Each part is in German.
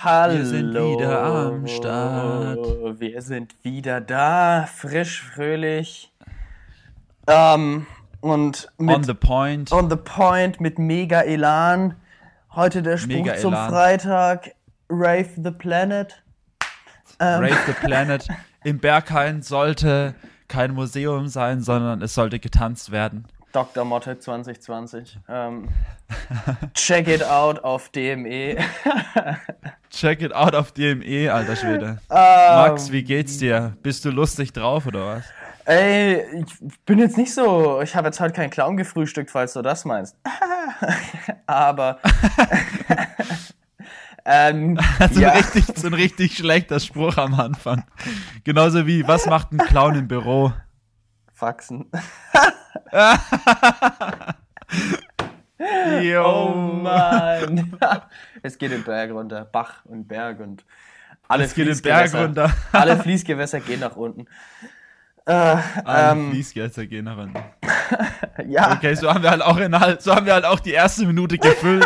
Hallo. Wir sind wieder am Start. Wir sind wieder da, frisch, fröhlich. Ähm, und mit On the point. on the point mit mega Elan. Heute der Spruch Mega zum. Freitag. Rave the Planet. Ähm, Rave the Planet. Im Berghain sollte kein Museum sein, sondern es sollte getanzt werden. Dr. Motte 2020. Ähm, check it out auf. DME. Check it out auf DME, alter Schwede. Ähm, Max, wie geht's dir? Bist du lustig drauf oder was? Ey, ich bin jetzt nicht so. Ich habe jetzt heute keinen Clown gefrühstückt, falls du das meinst. Aber. ähm, So, ja, ein richtig, so ein richtig schlechter Spruch am Anfang. Genauso wie, was macht ein Clown im Büro? Faxen. Yo. Oh Mann. es geht den Berg runter. Bach und Berg und alle Es geht den Berg Fließgewässer- runter. Alle Fließgewässer gehen nach unten. Äh, Alle ähm, Fließgeister gehen nach unten. ja, Okay, so haben wir halt auch in, so haben wir halt auch die erste Minute gefüllt.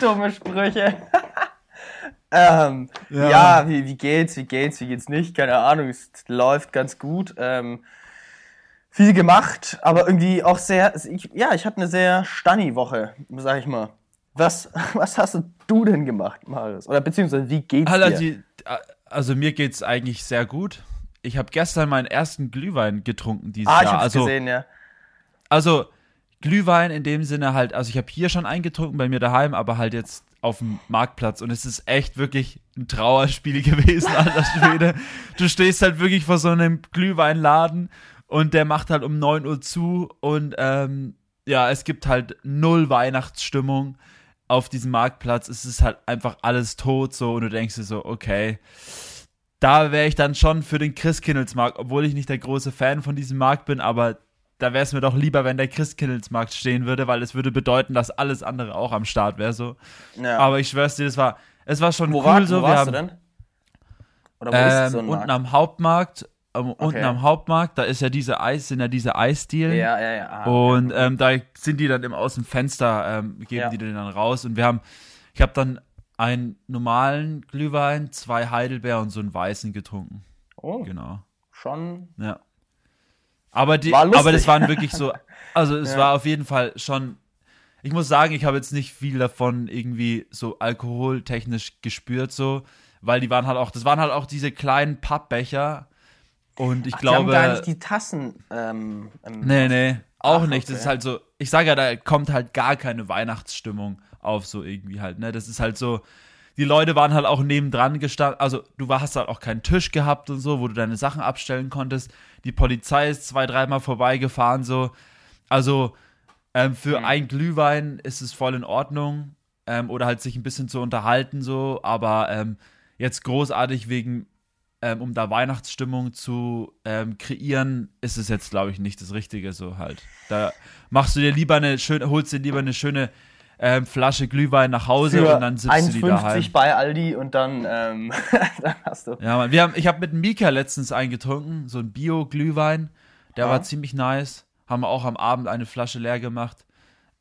dumme Sprüche. Ähm, ja, Ja. wie, wie geht's, wie geht's, wie geht's nicht? Keine Ahnung, es läuft ganz gut. Ähm, viel gemacht, aber irgendwie auch sehr, ich, ja, ich hatte eine sehr Stanni-Woche, sag ich mal. Was, was hast du denn gemacht, Marius? Oder beziehungsweise, wie geht's Alter, dir? die, also mir geht's eigentlich sehr gut. Ich habe gestern meinen ersten Glühwein getrunken dieses ah, ich Jahr. hab's Also, gesehen, ja. also Glühwein in dem Sinne halt, also ich habe hier schon eingetrunken bei mir daheim, aber halt jetzt auf dem Marktplatz und es ist echt wirklich ein Trauerspiel gewesen, alter Schwede. du stehst halt wirklich vor so einem Glühweinladen und der macht halt um 9 Uhr zu und ähm, ja, es gibt halt null Weihnachtsstimmung auf diesem Marktplatz. Es ist halt einfach alles tot so und du denkst dir so, okay, da wäre ich dann schon für den Christkindlesmarkt, obwohl ich nicht der große Fan von diesem Markt bin, aber da wäre es mir doch lieber, wenn der Christkindlesmarkt stehen würde, weil es würde bedeuten, dass alles andere auch am Start wäre so. ja. Aber ich schwör's dir, das war, es war schon wo, cool war, so. wo Wir warst du haben denn? Oder wo ist ähm, so ein unten Markt? am Hauptmarkt, ähm, Okay. unten am Hauptmarkt, da ist ja diese Eis, sind ja diese Eisdielen. Ja, ja, ja. Ah, okay. Und ähm, da sind die dann immer aus dem Fenster, ähm, geben Ja. die den dann raus. Und wir haben, ich habe dann einen normalen Glühwein, zwei Heidelbeer und so einen weißen getrunken. oh, Genau. schon. Ja. Aber, die, aber das waren wirklich so, also es Ja. war auf jeden Fall schon, ich muss sagen, ich habe jetzt nicht viel davon irgendwie so alkoholtechnisch gespürt, so, weil die waren halt auch, das waren halt auch diese kleinen Pappbecher und ich Ach, glaube. Die haben gar nicht die Tassen. Ähm, Nee, nee, auch Ach, nicht. Das okay. ist halt so, ich sage ja, da kommt halt gar keine Weihnachtsstimmung auf, so irgendwie halt, ne? Das ist halt so, die Leute waren halt auch nebendran gestanden, also du hast halt auch keinen Tisch gehabt und so, wo du deine Sachen abstellen konntest. Die Polizei ist zwei, dreimal vorbeigefahren, so. Also, ähm, für Mhm. ein Glühwein ist es voll in Ordnung. Ähm, oder halt sich ein bisschen zu unterhalten, so, aber ähm, jetzt großartig wegen ähm, um da Weihnachtsstimmung zu ähm, kreieren, ist es jetzt, glaube ich, nicht das Richtige so halt. Da machst du dir lieber eine schöne, holst dir lieber eine schöne ähm, Flasche Glühwein nach Hause für und dann sitzt du die daheim. 1,50 bei Aldi und dann, ähm, dann hast du. Ja, Mann, wir haben, ich habe mit Mika letztens eingetrunken, so ein Bio-Glühwein, der Ja. war ziemlich nice. Haben wir auch am Abend eine Flasche leer gemacht.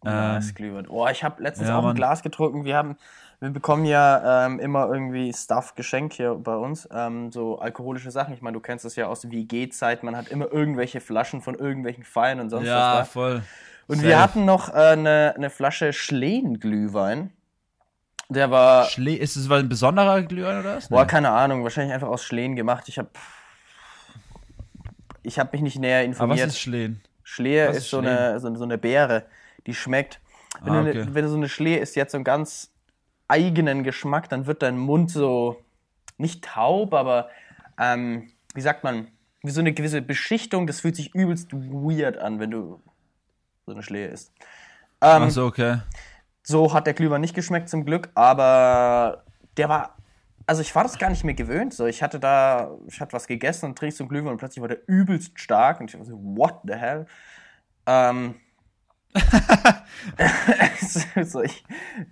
Nice Ähm, Glühwein. Oh, ich habe letztens ja, auch ein Mann. Glas getrunken. Wir haben, wir bekommen ja ähm, immer irgendwie Stuff geschenkt hier bei uns, ähm, so alkoholische Sachen. Ich meine, du kennst das ja aus WG-Zeit. Man hat immer irgendwelche Flaschen von irgendwelchen Feiern und sonst ja, was. Da. voll. Und safe. wir hatten noch äh, eine, eine Flasche Schleen-Glühwein. Der war, Schle ist es ein besonderer Glühwein oder was? boah, Nee. keine Ahnung, wahrscheinlich einfach aus Schleen gemacht. Ich habe ich hab mich nicht näher Aber was informiert. ist Schlehen? Schlehe Was ist, ist so, eine, so, so eine Beere, die schmeckt. Wenn, Ah, du, okay. ne, wenn du so eine Schlehe isst, die hat so einen ganz eigenen Geschmack, dann wird dein Mund so, nicht taub, aber ähm, wie sagt man, wie so eine gewisse Beschichtung, das fühlt sich übelst weird an, wenn du so eine Schlehe isst. Ähm, Achso, okay. so hat der Glühwein nicht geschmeckt zum Glück, aber der war, also ich war das gar nicht mehr gewöhnt. So, ich hatte da, ich hatte was gegessen und so einen Glühwein und plötzlich war der übelst stark und ich war so, what the hell? Ähm, so, ich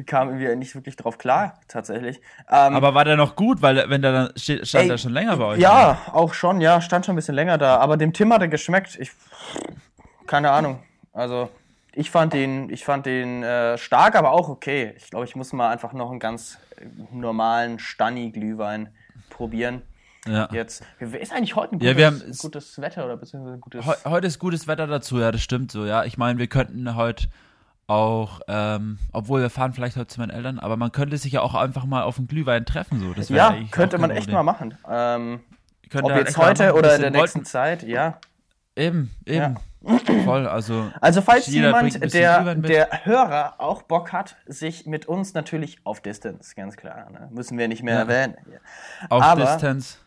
kam irgendwie nicht wirklich drauf klar, tatsächlich. Ähm, Aber war der noch gut? Weil, wenn der dann steht, stand ey, der schon länger bei euch. Ja, auch schon, ja, stand schon ein bisschen länger da, aber dem Tim hat er geschmeckt. Ich, keine Ahnung. Also, Ich fand den, ich fand den äh, stark, aber auch okay. Ich glaube, ich muss mal einfach noch einen ganz äh, normalen Stani-Glühwein probieren. Ja. Jetzt ist eigentlich heute ein Ja, gutes, wir haben- gutes Wetter oder beziehungsweise gutes. Heu heute ist gutes Wetter dazu, ja, das stimmt so, ja. Ich meine, wir könnten heute auch, ähm, obwohl wir fahren vielleicht heute zu meinen Eltern, aber man könnte sich ja auch einfach mal auf einen Glühwein treffen, so. Das ja, könnte man echt mal machen. Ähm, Könnte ob halt jetzt heute machen, oder in der nächsten Zeit, ja. Eben, eben. Voll, also. Also falls jemand, der, der Hörer auch Bock hat, sich mit uns natürlich auf Distance, ganz klar, ne? müssen wir nicht mehr Ja. erwähnen. hier. Auf Aber- Distanz.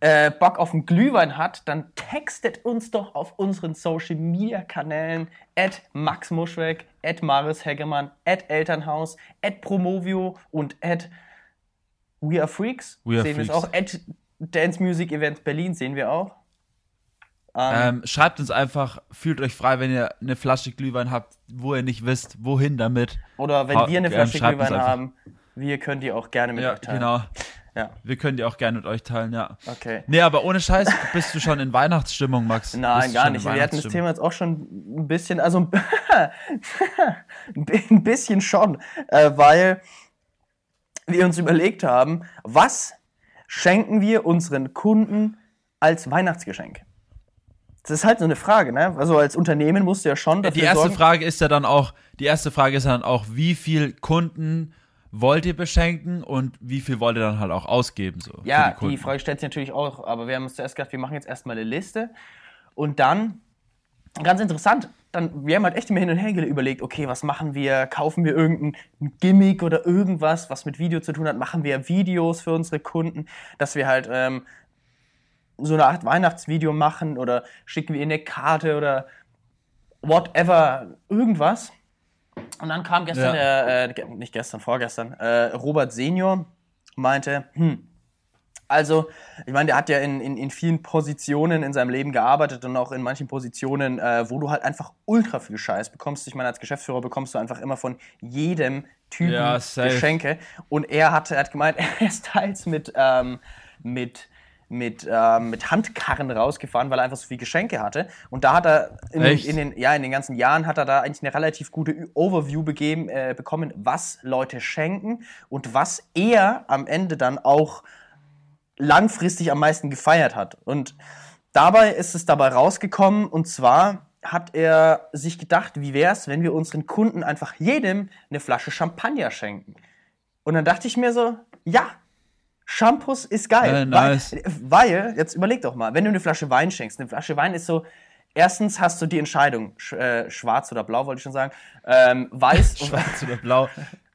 Äh, Bock auf einen Glühwein hat, dann textet uns doch auf unseren Social Media Kanälen at Max Muschweg, at Maris Heggemann, at Elternhaus, at Promovio und at We Are Freaks. We Are sehen wir es auch. At Dance Music Events Berlin sehen wir auch. Ähm, Ähm, schreibt uns einfach, fühlt euch frei, wenn ihr eine Flasche Glühwein habt, wo ihr nicht wisst, wohin damit. oder wenn wir eine ähm, Flasche Glühwein haben, wir können die auch gerne mit Ja, euch teilen. genau. Ja, Wir können die auch gerne mit euch teilen, ja. okay. Nee, aber ohne Scheiß, bist du schon in Weihnachtsstimmung, Max? Nein, gar nicht. Wir hatten das? Thema jetzt auch schon ein bisschen, also ein bisschen schon, äh, weil wir uns überlegt haben, was schenken wir unseren Kunden als Weihnachtsgeschenk? Das ist halt so eine Frage, ne? Also als Unternehmen musst du ja schon dafür Die erste sorgen. Frage ist ja dann auch, die erste Frage ist dann auch, wie viel Kunden wollt ihr beschenken und wie viel wollt ihr dann halt auch ausgeben so? Ja, die, die Frage stellt sich natürlich auch, aber wir haben uns zuerst gedacht, wir machen jetzt erstmal eine Liste und dann, ganz interessant, dann, wir haben halt echt immer hin und her überlegt, okay, was machen wir? Kaufen wir irgendein Gimmick oder irgendwas, was mit Video zu tun hat? Machen wir Videos für unsere Kunden, dass wir halt ähm, so eine Art Weihnachtsvideo machen oder schicken wir ihnen eine Karte oder whatever, irgendwas. Und dann kam gestern, Ja. der, äh, nicht gestern, vorgestern, äh, Robert Senior meinte, hm, also, ich meine, der hat ja in, in, in vielen Positionen in seinem Leben gearbeitet und auch in manchen Positionen, äh, wo du halt einfach ultra viel Scheiß bekommst. Ich meine, als Geschäftsführer bekommst du einfach immer von jedem Typen Ja. Geschenke. Und er hat, er hat gemeint, er ist teils mit, ähm, mit, mit, ähm, mit Handkarren rausgefahren, weil er einfach so viel Geschenke hatte. Und da hat er in, in den, ja, in den ganzen Jahren hat er da eigentlich eine relativ gute Overview begeben, äh, bekommen, was Leute schenken und was er am Ende dann auch langfristig am meisten gefeiert hat. Und dabei ist es dabei rausgekommen, und zwar hat er sich gedacht, wie wäre es, wenn wir unseren Kunden einfach jedem eine Flasche Champagner schenken. Und dann dachte ich mir so, ja, Shampoos ist geil. Äh, nice. weil, weil, jetzt überleg doch mal, wenn du eine Flasche Wein schenkst, eine Flasche Wein ist so, erstens hast du die Entscheidung, sch, äh, schwarz oder blau, wollte ich schon sagen, ähm, weiß Schwarz oder blau?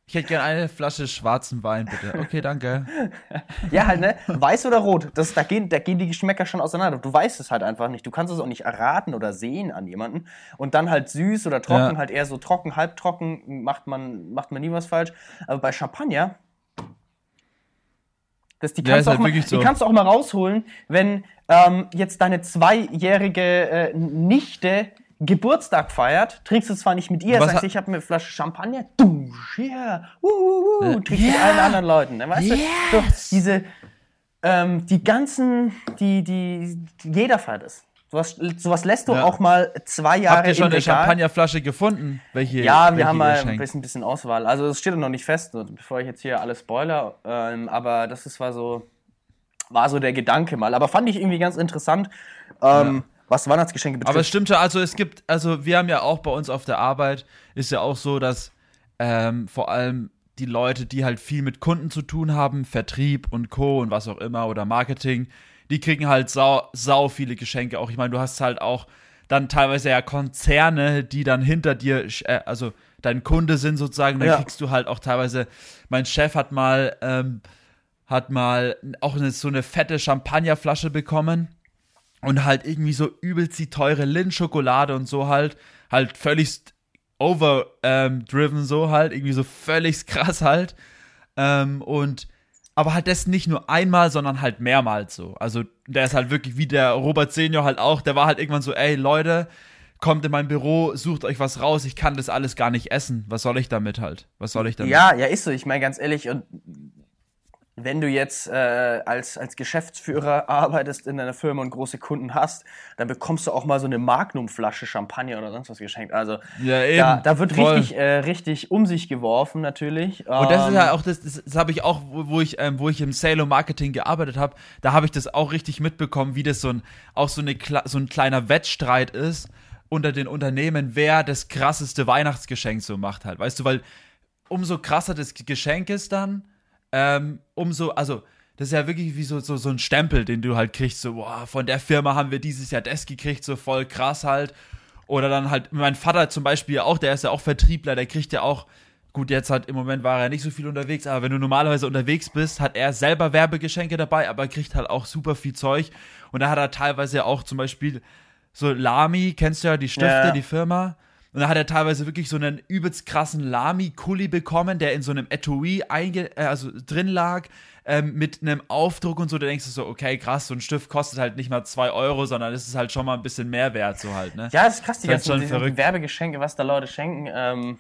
Ich hätte gerne eine Flasche schwarzen Wein, bitte. Okay, danke. Ja, halt, ne? Weiß oder rot. Das, da, gehen, da gehen die Geschmäcker schon auseinander. Du weißt es halt einfach nicht. Du kannst es auch nicht erraten oder sehen an jemanden. Und dann halt süß oder trocken, Ja. halt eher so trocken, halbtrocken, macht man, macht man nie was falsch. Aber bei Champagner, das, die, Ja, kannst auch halt mal, wirklich die so. kannst du auch mal rausholen, wenn ähm, jetzt deine zweijährige äh, Nichte Geburtstag feiert, trinkst du zwar nicht mit ihr, Was sagst, ich habe eine Flasche Champagner, du, yeah, uh, uh, uh, trinkst mit Yeah. allen anderen Leuten. Ne? Weißt du, so, diese, ähm, die ganzen, die, die, jeder feiert es. Sowas, sowas lässt du Ja. auch mal zwei Jahre Habt ihr schon eine Regal. Champagnerflache gefunden? Welche, Ja, welche wir haben mal ein bisschen, bisschen Auswahl. Also es steht noch nicht fest, bevor ich jetzt hier alles spoiler. Ähm, aber das ist, war so, war so der Gedanke mal. Aber fand ich irgendwie ganz interessant, ähm, was Weihnachtsgeschenke betrifft. Aber es stimmt schon, also es gibt, also wir haben ja auch bei uns auf der Arbeit, ist ja auch so, dass ähm, vor allem die Leute, die halt viel mit Kunden zu tun haben, Vertrieb und Co. und was auch immer oder Marketing, die kriegen halt sau, sau viele Geschenke auch. Ich meine, du hast halt auch dann teilweise ja Konzerne, die dann hinter dir, äh, also dein Kunde sind sozusagen, dann Ja. kriegst du halt auch teilweise, mein Chef hat mal, ähm, hat mal auch eine, so eine fette Champagnerflasche bekommen und halt irgendwie so übelst die teure Lindt-Schokolade und so halt, halt völlig overdriven so halt, irgendwie so völlig krass halt. Ähm, und aber halt das nicht nur einmal, sondern halt mehrmals so. Also der ist halt wirklich wie der Robert Senior halt auch, der war halt irgendwann so, ey Leute, kommt in mein Büro, sucht euch was raus, ich kann das alles gar nicht essen. Was soll ich damit halt? Was soll ich damit? Ja, ja, ist so. Ich meine, ganz ehrlich, und wenn du jetzt äh, als, als Geschäftsführer arbeitest in einer Firma und große Kunden hast, dann bekommst du auch mal so eine Magnumflasche Champagner oder sonst was geschenkt. Also Ja, eben. da, da wird Voll. richtig, äh, richtig um sich geworfen natürlich. Und das ist ja auch, das, das, das habe ich auch, wo ich, ähm, wo ich im Sale und Marketing gearbeitet habe, da habe ich das auch richtig mitbekommen, wie das so ein, auch so, eine, so ein kleiner Wettstreit ist unter den Unternehmen, wer das krasseste Weihnachtsgeschenk so macht halt. Weißt du, weil umso krasser das Geschenk ist dann, ähm, umso, also, das ist ja wirklich wie so, so, so ein Stempel, den du halt kriegst, so, boah, von der Firma haben wir dieses Jahr das gekriegt, so voll krass halt. Oder dann halt, mein Vater zum Beispiel ja auch, der ist ja auch Vertriebler, der kriegt ja auch, gut, jetzt halt im Moment war er nicht so viel unterwegs, aber wenn du normalerweise unterwegs bist, hat er selber Werbegeschenke dabei, aber kriegt halt auch super viel Zeug. Und da hat er teilweise auch zum Beispiel so Lamy, kennst du ja die Stifte, Ja. die Firma. Und da hat er teilweise wirklich so einen übelst krassen Lamy-Kuli bekommen, der in so einem Etui einge äh, also drin lag, ähm, mit einem Aufdruck und so. Da denkst du so, okay, krass, so ein Stift kostet halt nicht mal 2 Euro, sondern es ist halt schon mal ein bisschen mehr wert, so halt, ne? Ja, das ist krass, die Das ganzen ganzen. Werbegeschenke, was da Leute schenken. Ähm,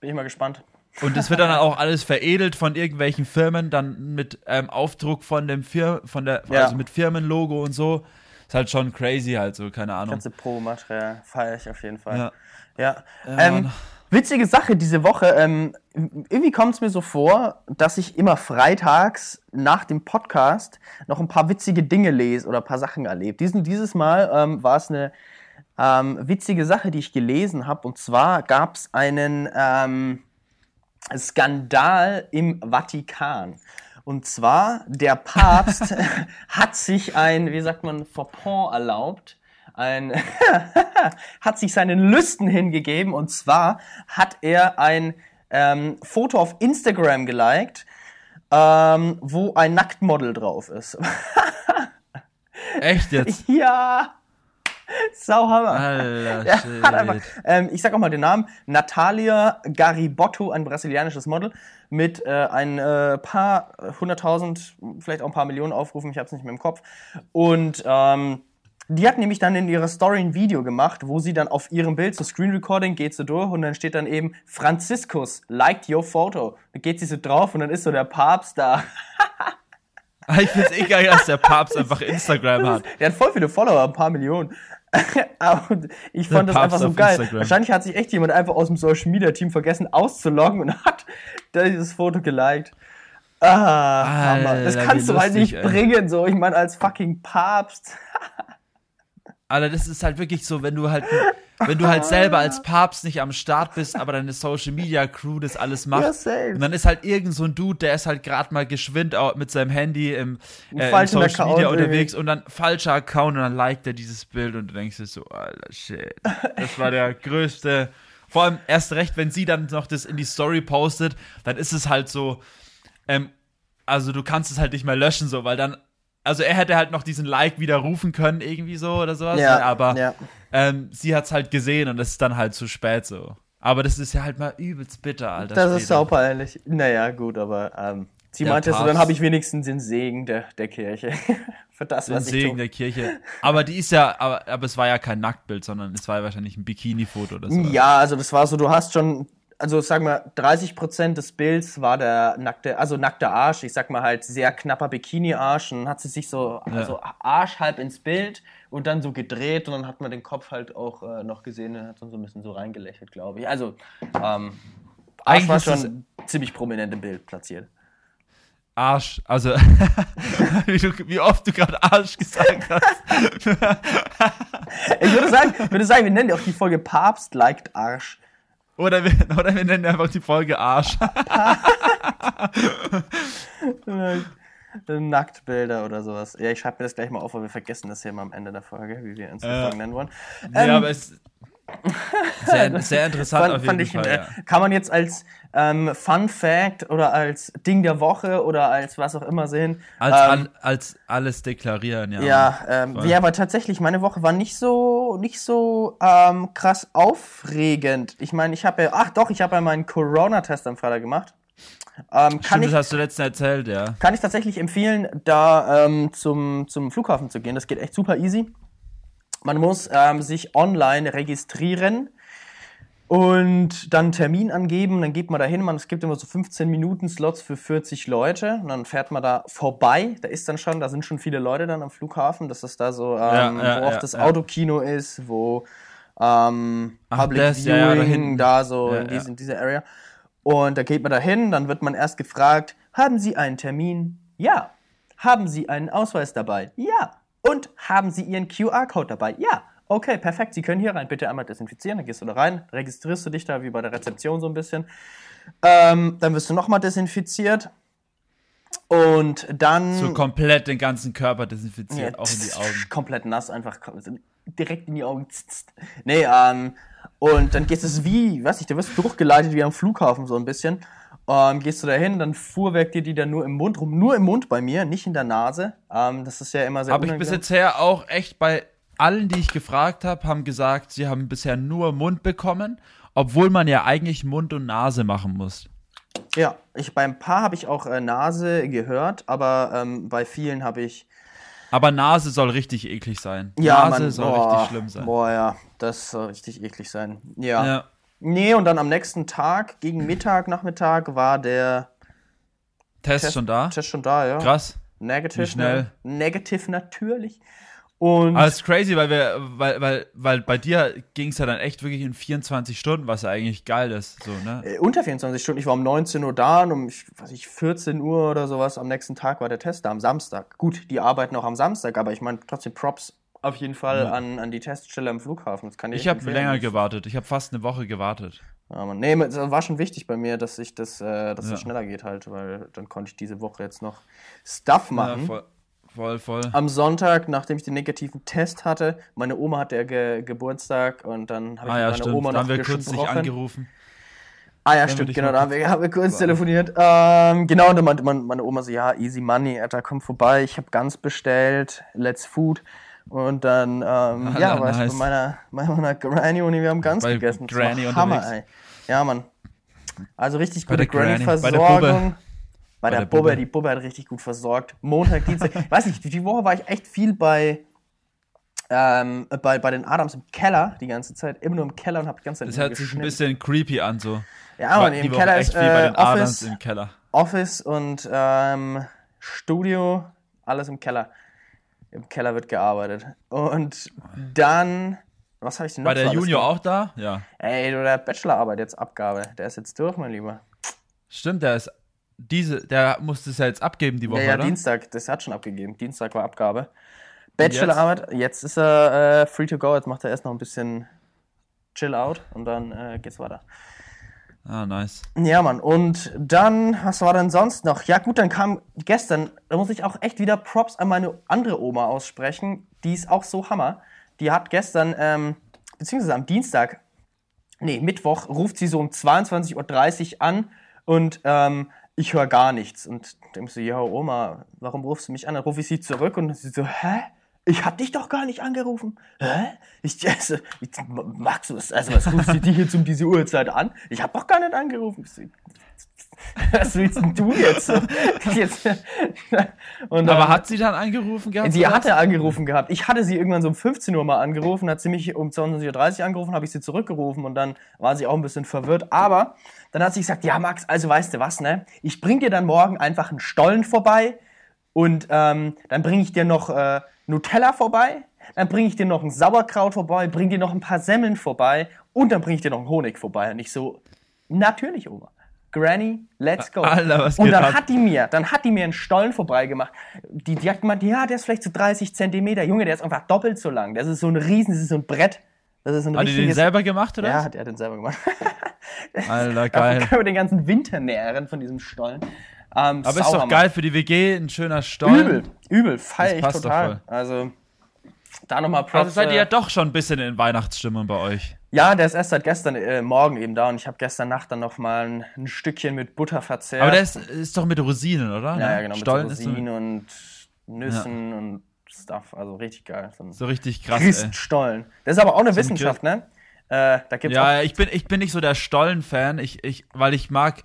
bin ich mal gespannt. Und das wird dann auch alles veredelt von irgendwelchen Firmen, dann mit ähm, Aufdruck von dem Fir von der, Ja. also mit Firmenlogo und so. Ist halt schon crazy halt so, keine Ahnung. Ganze Promomaterial feiere ich auf jeden Fall. Ja. Ja. Ähm, witzige Sache diese Woche. Ähm, irgendwie kommt es mir so vor, dass ich immer freitags nach dem Podcast noch ein paar witzige Dinge lese oder ein paar Sachen erlebe. Diesen, dieses Mal ähm, war es eine ähm, witzige Sache, die ich gelesen habe. Und zwar gab es einen ähm, Skandal im Vatikan. Und zwar, der Papst hat sich ein, wie sagt man, Fauxpas erlaubt. Ein, hat sich seinen Lüsten hingegeben. Und zwar hat er ein ähm, Foto auf Instagram geliked, ähm, wo ein Nacktmodel drauf ist. Echt jetzt? ja! Sauhammer. Alter, Er hat einfach, ähm, ich sag auch mal den Namen, Natalia Garibotto, ein brasilianisches Model, mit äh, ein äh, paar hunderttausend, vielleicht auch ein paar Millionen Aufrufen, ich hab's nicht mehr im Kopf. Und ähm, die hat nämlich dann in ihrer Story ein Video gemacht, wo sie dann auf ihrem Bild, so Screen Recording, geht sie durch und dann steht dann eben Franziskus, liked your photo. Da geht sie so drauf und dann ist so der Papst da. Ich find's eh geil, dass der Papst einfach Instagram hat. Der hat voll viele Follower, ein paar Millionen. Ich fand das einfach so geil. Instagram. Wahrscheinlich hat sich echt jemand einfach aus dem Social Media Team vergessen auszuloggen und hat dieses Foto geliked. Ah, Hammer. Das Alter, kannst du halt nicht ey. bringen, so. Ich meine, als fucking Papst. Alter, das ist halt wirklich so, wenn du halt, wenn du halt selber als Papst nicht am Start bist, aber deine Social Media Crew das alles macht. Ja, safe. Und dann ist halt irgend so ein Dude, der ist halt gerade mal geschwind mit seinem Handy im, äh, im Social Account Media unterwegs und dann falscher Account und dann liked er dieses Bild und du denkst dir so, alter shit. Das war der größte. Vor allem erst recht, wenn sie dann noch das in die Story postet, dann ist es halt so, ähm, also du kannst es halt nicht mehr löschen, so, weil dann, also er hätte halt noch diesen Like widerrufen können, irgendwie so oder sowas, Ja, ne, aber ja. ähm, sie hat's halt gesehen und es ist dann halt zu spät so. Aber das ist ja halt mal übelst bitter, Alter. Das ist Schwede. saupeinlich. Naja, gut, aber ähm, sie Der meinte so, dann habe ich wenigstens den Segen der, der Kirche. Für das, Den was ich Segen tue. der Kirche. Aber die ist ja, aber, aber es war ja kein Nacktbild, sondern es war ja wahrscheinlich ein Bikini-Foto oder so. Ja, also das war so, du hast schon, also sag mal, 30% des Bilds war der nackte, also nackter Arsch, ich sag mal halt sehr knapper Bikini-Arsch und dann hat sie sich so, also Arsch halb ins Bild und dann so gedreht und dann hat man den Kopf halt auch äh, noch gesehen und hat dann so ein bisschen so reingelächelt, glaube ich. Also, ähm, Arsch Eigentlich war schon ziemlich prominent im Bild platziert. Arsch, also wie, du, wie oft du gerade Arsch gesagt hast. Ich würde sagen, würde sagen, wir nennen ja auch die Folge Papst liked Arsch. Oder wir, oder wir nennen einfach die Folge Arsch. Nacktbilder oder sowas. Ja, ich schreibe mir das gleich mal auf, weil wir vergessen das hier mal am Ende der Folge, wie wir uns Ja. Folge nennen wollen. ja, Ähm, aber es sehr, sehr interessant fand, auf jeden ich, Fall. äh, ja. Kann man jetzt als ähm, Fun Fact oder als Ding der Woche oder als was auch immer sehen. Als, ähm, al- als alles deklarieren, ja. ja, ähm, ja, aber tatsächlich, meine Woche war nicht so, nicht so ähm, krass aufregend. Ich meine, ich habe ja, ach doch, ich habe ja meinen Corona-Test am Freitag gemacht. Ähm, kann, Stimmt, ich, das hast du letztens erzählt, ja. kann ich tatsächlich empfehlen, da ähm, zum, zum Flughafen zu gehen. Das geht echt super easy. Man muss ähm, sich online registrieren. Und dann einen Termin angeben, dann geht man da hin, man, es gibt immer so 15 Minuten Slots für 40 Leute und dann fährt man da vorbei, da ist dann schon, da sind schon viele Leute dann am Flughafen, das da so, ähm, ja, wo auch ja, das ja. Autokino ist, wo ähm, Ach, Public das, ja, ja, da Viewing, hinten. da so Ja, in, ja. diese, in dieser Area. Und da geht man da hin, dann wird man erst gefragt, haben Sie einen Termin? Ja. Haben Sie einen Ausweis dabei? Ja. Und haben Sie Ihren QR-Code dabei? Ja. Okay, perfekt. Sie können hier rein. Bitte einmal desinfizieren. Dann gehst du da rein, registrierst du dich da wie bei der Rezeption so ein bisschen. Ähm, dann wirst du nochmal desinfiziert. Und dann. So komplett den ganzen Körper desinfiziert, Ja, auch in die Augen. Komplett nass, einfach direkt in die Augen. Nee, ähm, und dann gehst du wie, weiß ich, da wirst du durchgeleitet wie am Flughafen so ein bisschen. Ähm, gehst du da hin, dann fuhrwerkt dir die dann nur im Mund rum. Nur im Mund bei mir, nicht in der Nase. Ähm, das ist ja immer sehr Habe ich bis jetzt her auch echt bei allen, die ich gefragt habe, haben gesagt, sie haben bisher nur Mund bekommen, obwohl man ja eigentlich Mund und Nase machen muss. Ja, ich, bei ein paar habe ich auch äh, Nase gehört, aber ähm, bei vielen habe ich. Aber Nase soll richtig eklig sein. Ja, Nase Mann, soll boah, richtig schlimm sein. Boah, ja, das soll richtig eklig sein. Ja. Ja. Nee, und dann am nächsten Tag, gegen Mittag, Nachmittag, war der Test, schon da? Test schon da, ja. Krass. Negative. Wie schnell? Ne? Negative natürlich. Und Aber es ist crazy, weil wir, weil, weil, weil bei dir ging es ja dann echt wirklich in 24 Stunden, was ja eigentlich geil ist. So, ne? äh, unter 24 Stunden, ich war um 19 Uhr da und um ich, weiß ich, 14 Uhr oder sowas am nächsten Tag war der Test da, am Samstag. Gut, die arbeiten auch am Samstag, aber ich meine trotzdem Props auf jeden Fall Ja. an, an die Teststelle am Flughafen. Das kann ich Ich habe länger gewartet. Ich habe fast eine Woche gewartet. Ja, Mann. Nee, es war schon wichtig bei mir, dass ich das, äh, dass Ja. es schneller geht halt, weil dann konnte ich diese Woche jetzt noch Stuff machen. Ja, voll, voll, voll. am Sonntag, nachdem ich den negativen Test hatte, meine Oma hatte ja ge Geburtstag und dann habe ich Ah ja, mit meiner stimmt. Oma Da noch haben wir kurz dich gesprochen. angerufen. Ah ja, stimmt, genau, da haben wir, haben wir kurz telefoniert. Ähm, genau, und dann meinte meine, meine Oma so, ja, easy money, Alter, komm vorbei, ich habe ganz bestellt, let's food. Und dann, ähm, ja, Ah, war ich nice. bei meiner, meiner Granny und wir haben ganz Bei gegessen. Das Granny war Hammer, unterwegs. ey. Ja, Mann. Also richtig gute bei Granny-Versorgung. Bei der, der Bubbe, Bubbe. die Bubbe hat richtig gut versorgt. Montag, Dienstag. weiß nicht, die Woche war ich echt viel bei, ähm, bei, bei den Adams im Keller die ganze Zeit. Immer nur im Keller und hab die ganze Zeit Das hört sich ein bisschen creepy an, so. Ja, aber Die im Woche Keller echt ist äh, den Adams Office, im Keller. Office und ähm, Studio, alles im Keller. Im Keller wird gearbeitet. Und dann, was habe ich denn noch War der Junior auch da? Ja. Ey, du, der Bachelorarbeit jetzt Abgabe. Der ist jetzt durch, mein Lieber. Stimmt, der ist. Diese, der musste es ja jetzt abgeben die Woche, Ja, ja, oder? Dienstag, das hat schon abgegeben. Dienstag war Abgabe. Bachelorarbeit, jetzt? ist er äh, free to go. Jetzt macht er erst noch ein bisschen Chill out und dann äh, geht's weiter. Ah, nice. Ja, Mann. Und dann, was war denn sonst noch? Ja, gut, dann kam gestern, da muss ich auch echt wieder Props an meine andere Oma aussprechen. Die ist auch so Hammer. Die hat gestern, ähm, beziehungsweise am Dienstag, nee, Mittwoch, ruft sie so um 22.30 Uhr an und ähm, ich höre gar nichts. Und denke so, ja, Oma, warum rufst du mich an? Dann rufe ich sie zurück und sie so, hä? Ich hab dich doch gar nicht angerufen. Hä? Ich, also, ich, du es? Also, was rufst du dich jetzt um diese Uhrzeit an? Ich hab doch gar nicht angerufen. Was willst denn du jetzt? jetzt und Aber hat sie dann angerufen gehabt? Sie hatte angerufen gehabt. Ich hatte sie irgendwann so um 15 Uhr mal angerufen, hat sie mich um 22.30 Uhr angerufen, habe ich sie zurückgerufen und dann war sie auch ein bisschen verwirrt. Aber dann hat sie gesagt, ja Max, also weißt du was, ne? Ich bring dir dann morgen einfach einen Stollen vorbei und ähm, dann bringe ich dir noch äh, Nutella vorbei, dann bringe ich dir noch ein Sauerkraut vorbei, bring dir noch ein paar Semmeln vorbei und dann bringe ich dir noch einen Honig vorbei. Und ich so, natürlich, Oma. Granny, let's go. Alter, was und dann ab? hat die mir, dann hat die mir einen Stollen vorbeigemacht. Die, die hat gemeint, ja, der ist vielleicht so 30 Zentimeter. Junge, der ist einfach doppelt so lang. Das ist so ein Riesen, das ist so ein Brett. Das ist so ein Hat die den selber gemacht, oder? Ja, hat er den selber gemacht. Alter, geil. können wir den ganzen Winter nähren von diesem Stollen. Ähm, Aber ist doch geil für die WG, ein schöner Stollen. Übel, übel, feier ich total. Also, da nochmal Props. Also seid ihr äh, ja doch schon ein bisschen in Weihnachtsstimmung bei euch. Ja, der ist erst seit gestern äh, Morgen eben da und ich habe gestern Nacht dann noch mal ein, ein Stückchen mit Butter verzehrt. Aber der ist, ist doch mit Rosinen, oder? ja, Ne? ja, genau, Stollen mit so Rosinen so, und Nüssen und Stuff. Also richtig geil. So so richtig krass, ey. Riesenstollen. Das ist aber auch eine Wissenschaft, ne? Äh, da gibt's Ja, ich bin, ich bin nicht so der Stollen-Fan, ich, ich, weil ich mag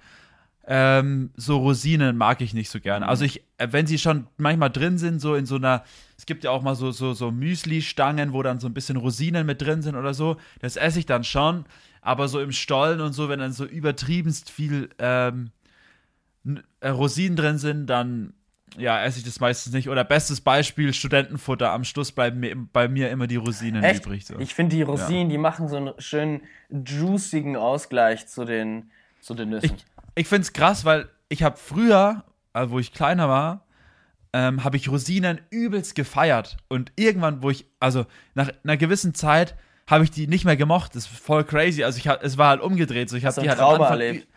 ähm, so Rosinen mag ich nicht so gerne. Also ich, äh, wenn sie schon manchmal drin sind, so in so einer, es gibt ja auch mal so, so, so Müsli-Stangen, wo dann so ein bisschen Rosinen mit drin sind oder so, das esse ich dann schon. aber so im Stollen und so, wenn dann so übertriebenst viel ähm, äh, Rosinen drin sind, dann ja, esse ich das meistens nicht. Oder bestes Beispiel, Studentenfutter. Am Schluss bleiben mir, bei mir immer die Rosinen Echt? übrig. So. Ich finde die Rosinen, die machen so einen schönen juicigen Ausgleich zu den, zu den Nüssen. Ich, ich finde es krass, weil ich habe früher, also wo ich kleiner war, ähm, habe ich Rosinen übelst gefeiert. Und irgendwann, wo ich, also nach einer gewissen Zeit, habe ich die nicht mehr gemocht. Das ist voll crazy. Also ich hab, es war halt umgedreht. So, ich habe die halt am Trauma Anfang, erlebt?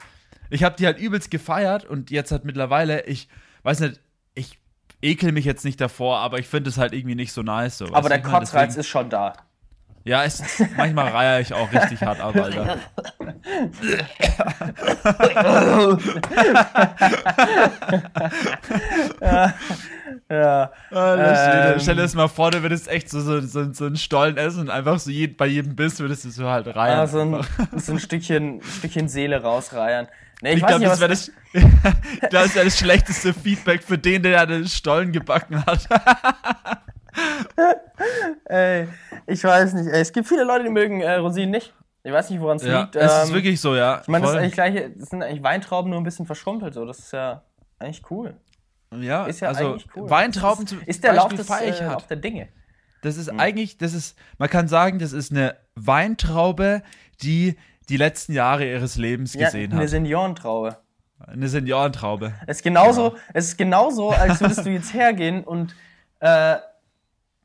ich habe die halt übelst gefeiert und jetzt halt mittlerweile, ich weiß nicht, ich ekel mich jetzt nicht davor, aber ich finde es halt irgendwie nicht so nice. So, aber der? Kotzreiz ist schon da. Ja, es, manchmal reihe ich auch richtig hart ab, Alter. Ja. Alter, Schwede. Ähm. Stell dir das mal vor, du würdest echt so, so, so, so einen Stollen essen und einfach so je, bei jedem Biss würdest du so halt reihen. Ja, so ein, so ein Stückchen, Stückchen Seele rausreiern. Nee, ich, ich glaube, das wäre das, das, wär das schlechteste Feedback für den, der den Stollen gebacken hat. ey, ich weiß nicht. Ey, es gibt viele Leute, die mögen äh, Rosinen nicht. Ich weiß nicht, woran es ja, liegt. es ist Ähm, wirklich so, ja. Ich meine, das, ist das sind eigentlich Weintrauben nur ein bisschen verschrumpelt. So. Das ist ja eigentlich cool. ja, Ist ja also eigentlich cool. Weintrauben ist, ist der Lauf des, äh. Lauf der Dinge. Das ist Hm. eigentlich, das ist, man kann sagen, das ist eine Weintraube, die die letzten Jahre ihres Lebens Ja, gesehen eine hat. Seniorentraube. Eine Seniorentraube. Es ist genauso, es ist genauso, als würdest du jetzt hergehen und äh,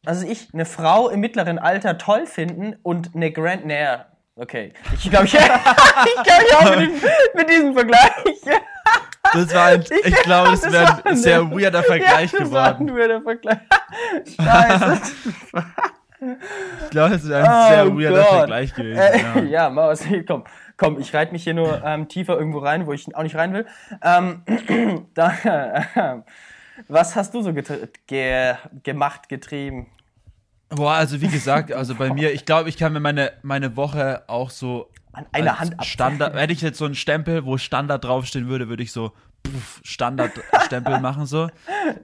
also ich eine Frau im mittleren Alter toll finden und eine Grand Nair. Okay, ich glaube ich, ich, glaub, ich auch mit, diesem- mit diesem Vergleich. Das war ein, ich glaube, das das wäre war ein sehr weirder Vergleich ja, das war geworden. ein weirder Vergleich. Scheiße. Ich glaube, das wäre ein Oh sehr weirder Gott. Vergleich gewesen. Äh, ja. ja, Maus, komm, komm, ich reite mich hier nur ähm, tiefer irgendwo rein, wo ich auch nicht rein will. Ähm, da, äh, was hast du so getr- ge gemacht, getrieben? Boah, also wie gesagt, also bei mir, ich glaube, ich kann mir meine, meine Woche auch so An einer Hand ab. Standard, hätte ich jetzt so einen Stempel, wo Standard draufstehen würde, würde ich so Standardstempel machen so.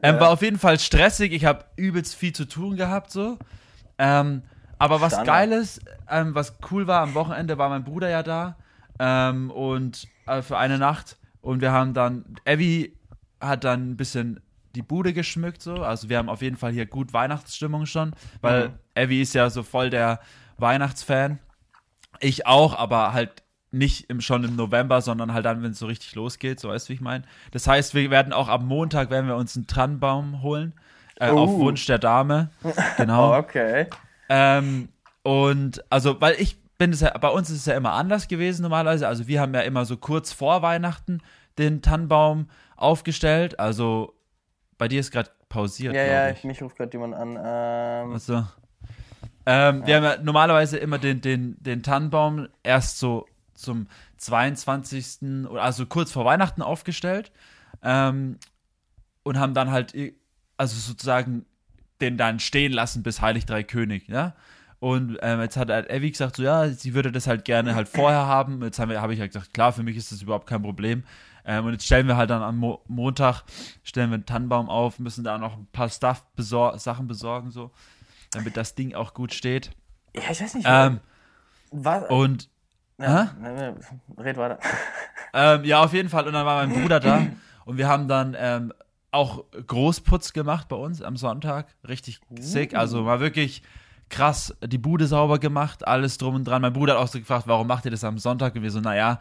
Ähm, War auf jeden Fall stressig, ich habe übelst viel zu tun gehabt so. Ähm, aber was Standard. Geiles, ähm, was cool war, am Wochenende war mein Bruder ja da ähm, und äh, für eine Nacht und wir haben dann, Evi hat dann ein bisschen die Bude geschmückt so, also wir haben auf jeden Fall hier gut Weihnachtsstimmung schon, weil Mhm. Evi ist ja so voll der Weihnachtsfan. Ich auch, aber halt nicht im, schon im November, sondern halt dann, wenn es so richtig losgeht, so weißt du, wie ich meine. Das heißt, wir werden auch am Montag werden wir uns einen Tannenbaum holen, äh, auf Oh. Wunsch der Dame. Genau. Okay. Ähm, und also, weil ich bin es ja, bei uns ist es ja immer anders gewesen normalerweise. Also wir haben ja immer so kurz vor Weihnachten den Tannenbaum aufgestellt. Also bei dir ist gerade pausiert, Ja, ja, ich. mich ruft gerade jemand an. Ähm, Also, ähm, Wir haben ja normalerweise immer den, den, den Tannenbaum erst so zum 22. oder also kurz vor Weihnachten aufgestellt ähm, und haben dann halt, also sozusagen den dann stehen lassen bis Heilig Drei König, ja. Und ähm, jetzt hat halt Evi gesagt, so ja, sie würde das halt gerne halt vorher haben. Jetzt habe hab ich halt gesagt, klar, für mich ist das überhaupt kein Problem. Ähm, und jetzt stellen wir halt dann am Mo Montag, stellen wir einen Tannenbaum auf, müssen da noch ein paar Stuff besor Sachen besorgen, so, damit das Ding auch gut steht. ja, ich weiß nicht. Ähm, was, und ja, ne, ne, red weiter. ähm, ja, auf jeden Fall. Und dann war mein Bruder da und wir haben dann ähm, auch Großputz gemacht bei uns am Sonntag. Richtig sick. Also war wirklich krass die Bude sauber gemacht, alles drum und dran. Mein Bruder hat auch so gefragt, warum macht ihr das am Sonntag? Und wir so, naja,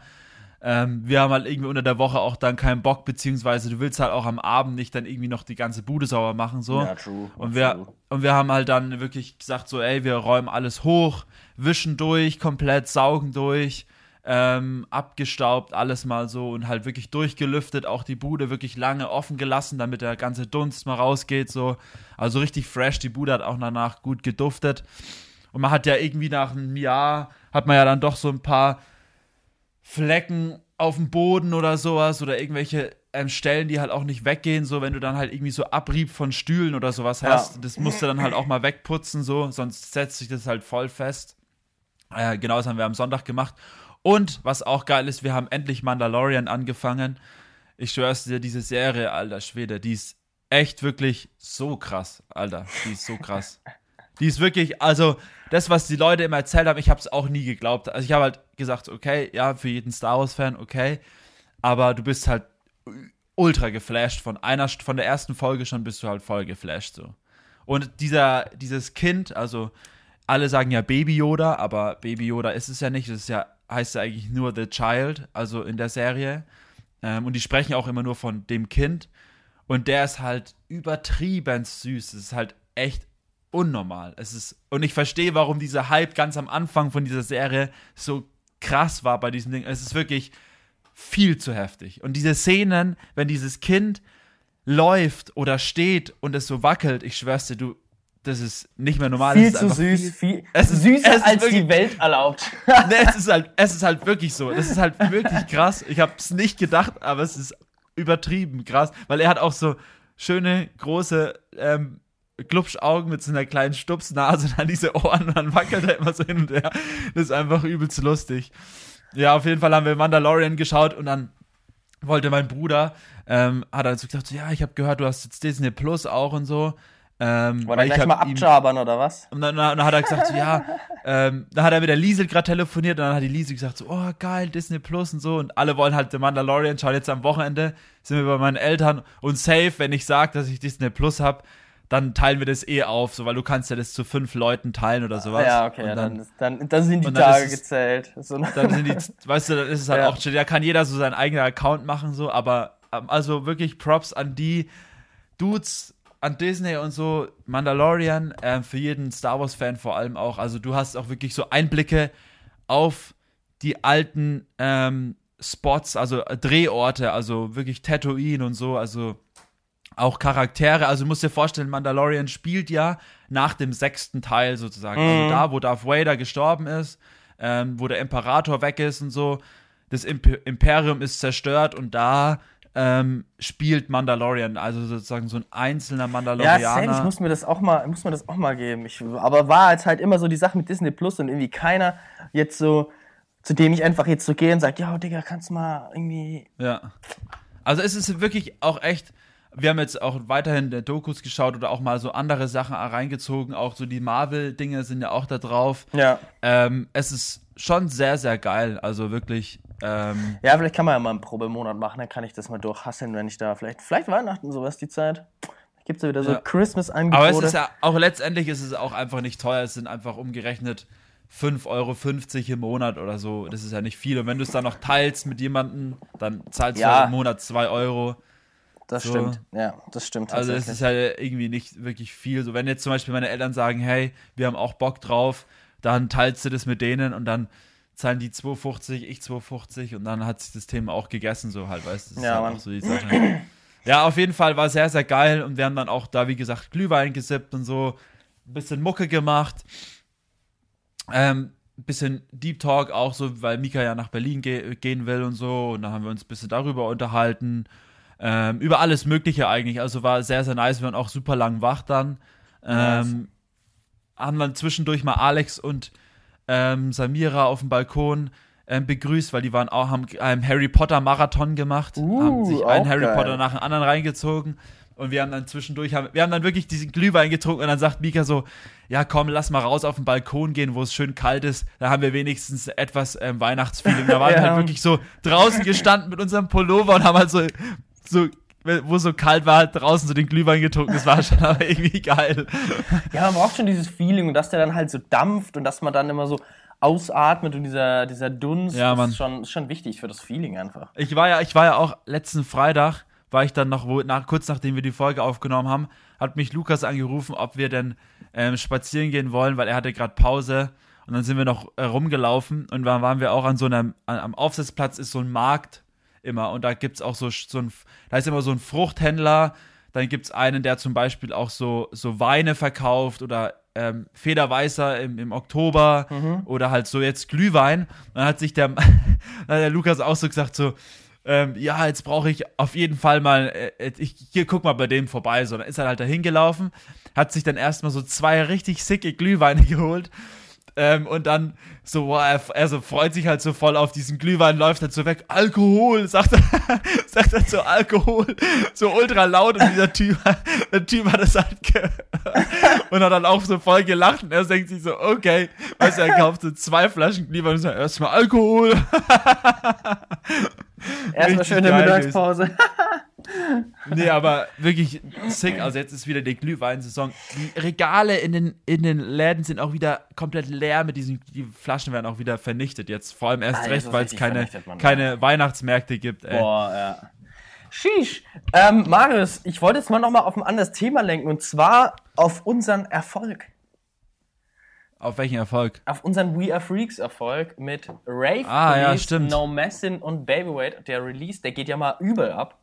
ähm, wir haben halt irgendwie unter der Woche auch dann keinen Bock, beziehungsweise du willst halt auch am Abend nicht dann irgendwie noch die ganze Bude sauber machen, so. Ja, true. Und wir, true. und wir haben halt dann wirklich gesagt, so, ey, wir räumen alles hoch, wischen durch, komplett saugen durch, ähm, abgestaubt, alles mal so und halt wirklich durchgelüftet, auch die Bude wirklich lange offen gelassen, damit der ganze Dunst mal rausgeht, so. Also richtig fresh, die Bude hat auch danach gut geduftet. Und man hat ja irgendwie nach einem Jahr, hat man ja dann doch so ein paar Flecken auf dem Boden oder sowas oder irgendwelche ähm, Stellen, die halt auch nicht weggehen, so wenn du dann halt irgendwie so Abrieb von Stühlen oder sowas Ja. hast, das musst du dann halt auch mal wegputzen, so, sonst setzt sich das halt voll fest. Äh, genau, das haben wir am Sonntag gemacht. Und was auch geil ist, wir haben endlich Mandalorian angefangen. Ich schwör's dir, diese Serie, alter Schwede, die ist echt wirklich so krass, Alter. Die ist so krass. Die ist wirklich, also das, was die Leute immer erzählt haben, ich habe es auch nie geglaubt. Also ich habe halt gesagt, okay, ja, für jeden Star Wars-Fan, okay. Aber du bist halt ultra geflasht. Von einer, von der ersten Folge schon bist du halt voll geflasht so. Und dieser, dieses Kind, also alle sagen ja Baby Yoda, aber Baby Yoda ist es ja nicht. Das ja, heißt ja eigentlich nur The Child, also in der Serie. Ähm, und die sprechen auch immer nur von dem Kind. Und der ist halt übertrieben süß. Es ist halt echt unnormal. Es ist, und ich verstehe, warum dieser Hype ganz am Anfang von dieser Serie so krass war bei diesem Ding. Es ist wirklich viel zu heftig. Und diese Szenen, wenn dieses Kind läuft oder steht und es so wackelt, ich schwör's dir, du, das ist nicht mehr normal. Viel zu süß, viel, viel es ist, süßer es als wirklich, die Welt erlaubt. nee, es ist halt, es ist halt wirklich so. Das ist halt wirklich krass. Ich habe es nicht gedacht, aber es ist übertrieben krass, weil er hat auch so schöne große ähm, Glubschaugen mit so einer kleinen Stupsnase und dann diese Ohren und dann wackelt er immer so hin und her. Das ist einfach übelst lustig. Ja, auf jeden Fall haben wir Mandalorian geschaut und dann wollte mein Bruder, ähm, hat er so gesagt, so, ja, ich habe gehört, du hast jetzt Disney Plus auch und so. Ähm, Wollte er gleich mal abjabern oder was? Und dann, dann, hat er gesagt, so, ja, ähm, dann hat er mit der Liesel gerade telefoniert und dann hat die Liesel gesagt, so, oh geil, Disney Plus und so und alle wollen halt The Mandalorian schauen. Jetzt am Wochenende sind wir bei meinen Eltern und safe, wenn ich sage, dass ich Disney Plus habe, dann teilen wir das eh auf, so, weil du kannst ja das zu fünf Leuten teilen oder sowas. Ja, okay, ja, dann, dann, dann, sind die Tage es, gezählt. So. Dann sind die, weißt du, dann ist es halt ja. auch, da kann jeder so seinen eigenen Account machen, so, aber ähm, also wirklich Props an die Dudes, an Disney und so, Mandalorian, äh, für jeden Star Wars-Fan vor allem auch. Also du hast auch wirklich so Einblicke auf die alten ähm, Spots, also Drehorte, also wirklich Tatooine und so, also auch Charaktere. Also du musst dir vorstellen, Mandalorian spielt ja nach dem sechsten Teil sozusagen. Also mhm. Also da, wo Darth Vader gestorben ist, ähm, wo der Imperator weg ist und so. Das Imp Imperium ist zerstört und da ähm, spielt Mandalorian, also sozusagen so ein einzelner Mandalorianer. Ja, Sam, ich muss mir das auch mal, muss mir das auch mal geben. Ich, aber war jetzt halt immer so die Sache mit Disney Plus und irgendwie keiner jetzt so, zu dem ich einfach jetzt so gehe und sage, ja, Digga, kannst du mal irgendwie. Ja. Also es ist wirklich auch echt. Wir haben jetzt auch weiterhin Dokus geschaut oder auch mal so andere Sachen reingezogen. Auch so die Marvel-Dinge sind ja auch da drauf. Ja. Ähm, es ist schon sehr, sehr geil. Also wirklich ähm, ja, vielleicht kann man ja mal einen Probemonat machen, dann kann ich das mal durchhasseln, wenn ich da vielleicht, vielleicht Weihnachten sowas die Zeit. Gibt es ja wieder so ja. Christmas-Angebote. Aber es ist ja, auch letztendlich ist es auch einfach nicht teuer, es sind einfach umgerechnet 5,50 Euro im Monat oder so. Das ist ja nicht viel. Und wenn du es dann noch teilst mit jemandem, dann zahlst ja. du im Monat 2 Euro. Das so. stimmt, ja, das stimmt. Also es ist ja irgendwie nicht wirklich viel. So, wenn jetzt zum Beispiel meine Eltern sagen, hey, wir haben auch Bock drauf, dann teilst du das mit denen und dann zahlen die 2,50, ich 2,50 und dann hat sich das Thema auch gegessen, so halt, weißt du? Ja, halt so die Sache. Ja, auf jeden Fall war sehr, sehr geil und wir haben dann auch da, wie gesagt, Glühwein gesippt und so, ein bisschen Mucke gemacht. Ähm, bisschen Deep Talk auch so, weil Mika ja nach Berlin ge gehen will und so. Und da haben wir uns ein bisschen darüber unterhalten. Ähm, über alles Mögliche eigentlich. Also war sehr, sehr nice. Wir waren auch super lang wach dann. Ähm, nice. Haben dann zwischendurch mal Alex und ähm, Samira auf dem Balkon ähm, begrüßt, weil die waren auch, haben einen Harry Potter Marathon gemacht, uh, haben sich einen Harry geil. Potter nach dem anderen reingezogen. Und wir haben dann zwischendurch, haben, wir haben dann wirklich diesen Glühwein getrunken und dann sagt Mika so, ja komm, lass mal raus auf den Balkon gehen, wo es schön kalt ist. Da haben wir wenigstens etwas ähm, Weihnachtsfeeling. Da waren ja. wir halt wirklich so draußen gestanden mit unserem Pullover und haben halt so, so wo es so kalt war, halt draußen so den Glühwein getrunken. Das war schon aber irgendwie geil. Ja, man braucht schon dieses Feeling und dass der dann halt so dampft und dass man dann immer so ausatmet und dieser, dieser Dunst ja, ist schon, ist schon wichtig für das Feeling einfach. Ich war ja, ich war ja auch letzten Freitag, war ich dann noch, wo, nach, kurz nachdem wir die Folge aufgenommen haben, hat mich Lukas angerufen, ob wir denn ähm, spazieren gehen wollen, weil er hatte gerade Pause. Und dann sind wir noch äh, rumgelaufen und dann waren wir auch an so einem, an, am Aufsitzplatz ist so ein Markt immer. Und da gibt es auch so, so ein, da ist immer so ein Fruchthändler. Dann gibt es einen, der zum Beispiel auch so, so Weine verkauft oder ähm, Federweißer im, im Oktober mhm. oder halt so jetzt Glühwein. Dann hat sich der, der Lukas auch so gesagt, so, ähm, ja, jetzt brauche ich auf jeden Fall mal, äh, ich hier guck mal bei dem vorbei. So, dann ist er halt da hingelaufen, hat sich dann erstmal so zwei richtig sicke Glühweine geholt Ähm, und dann so, boah, er, er so freut sich halt so voll auf diesen Glühwein, läuft halt so weg. Alkohol, sagt er, sagt er so Alkohol, so ultra laut und dieser Typ, der Typ hat das halt gehört und hat dann auch so voll gelacht und er denkt sich so, okay, weißt du, er kauft so zwei Flaschen Glühwein und sagt erstmal Alkohol. Erstmal schöne Mittagspause. Nee, aber wirklich sick. Also jetzt ist wieder die Glühweinsaison. Die Regale in den, in den Läden sind auch wieder komplett leer mit diesen, die Flaschen werden auch wieder vernichtet jetzt. Vor allem erst Alter, recht, weil es keine, keine Weihnachtsmärkte gibt. Ey. Boah, ja. Sheesh. Ähm, Marius, ich wollte jetzt mal nochmal auf ein anderes Thema lenken und zwar auf unseren Erfolg. Auf welchen Erfolg? Auf unseren We Are Freaks Erfolg mit Rave Ah, ja, Police, stimmt. No Messin und Babyweight. Der Release, der geht ja mal übel ab.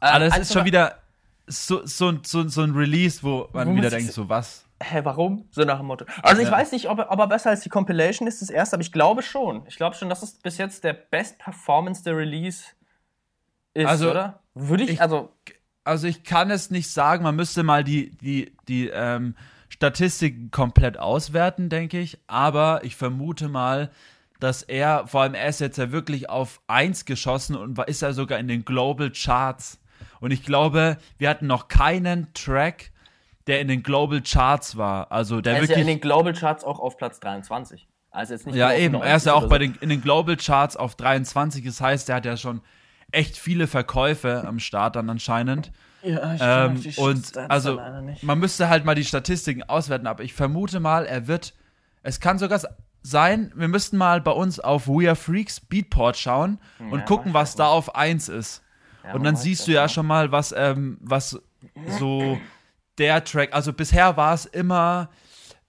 Ähm, Aber das also ist schon wieder so, so, so, so ein Release, wo man Wo wieder denkt, so was? Hä, warum? So nach dem Motto. Also ich Ja. weiß nicht, ob er, ob er besser als die Compilation ist, das erste, aber ich glaube schon. Ich glaube schon, dass es bis jetzt der best performance der Release ist, Also, oder? Würde ich, ich- also, Also ich kann es nicht sagen, man müsste mal die, die, die ähm, Statistiken komplett auswerten, denke ich. Aber ich vermute mal, dass er, vor allem er ist jetzt ja wirklich auf 1 geschossen und ist ja sogar in den Global Charts. Und ich glaube, wir hatten noch keinen Track, der in den Global Charts war. Also der er ist ja wirklich. in den Global Charts auch auf Platz 23. Also jetzt nicht Ja, eben. 90 Er ist ja auch bei den, in den Global Charts auf 23. Das heißt, er hat ja schon echt viele Verkäufe am Start dann anscheinend. Ja, Ähm, und also, man müsste halt mal die Statistiken auswerten, aber ich vermute mal, er wird, es kann sogar sein, wir müssten mal bei uns auf We Are Freaks Beatport schauen und Ja, gucken, was da auf 1 ist. Ja, und dann siehst das du ja mal. schon mal, was, ähm, was so der Track, also bisher war es immer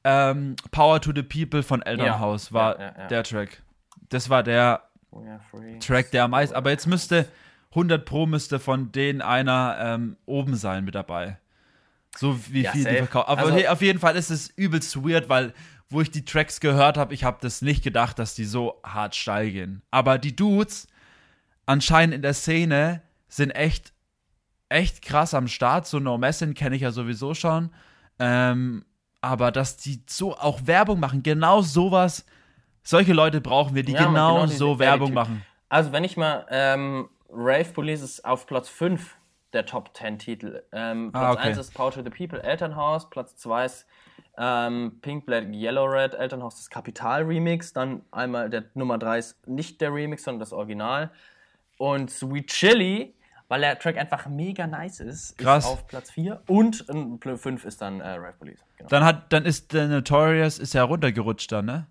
ähm, Power to the People von Elternhaus, Ja, war ja, ja, ja. der Track. Das war der Freaks. Track, der am meisten, aber jetzt müsste 100 Pro müsste von denen einer ähm, oben sein mit dabei. So wie Ja, viel die safe. verkaufen. Aber Also- auf jeden Fall ist es übelst weird, weil wo ich die Tracks gehört habe, ich habe das nicht gedacht, dass die so hart steil gehen. Aber die Dudes anscheinend in der Szene sind echt echt krass am Start. So No Messin kenne ich ja sowieso schon. Ähm, aber dass die so auch Werbung machen, genau sowas, solche Leute brauchen wir, die Ja, genau, genau so Werbung machen. Also, wenn ich mal, ähm, Rave Police ist auf Platz 5 der Top 10 Titel. Ähm, Platz Ah, okay. 1 ist Power to the People, Elternhaus. Platz 2 ist ähm, Pink, Black, Yellow, Red, Elternhaus, das Kapital Remix. Dann einmal der Nummer 3 ist nicht der Remix, sondern das Original. Und Sweet Chili, weil der Track einfach mega nice ist, Krass. ist auf Platz 4. Und 5 ist dann äh, Rave Police. Genau. Dann hat, dann ist der Notorious ist ja runtergerutscht dann, ne?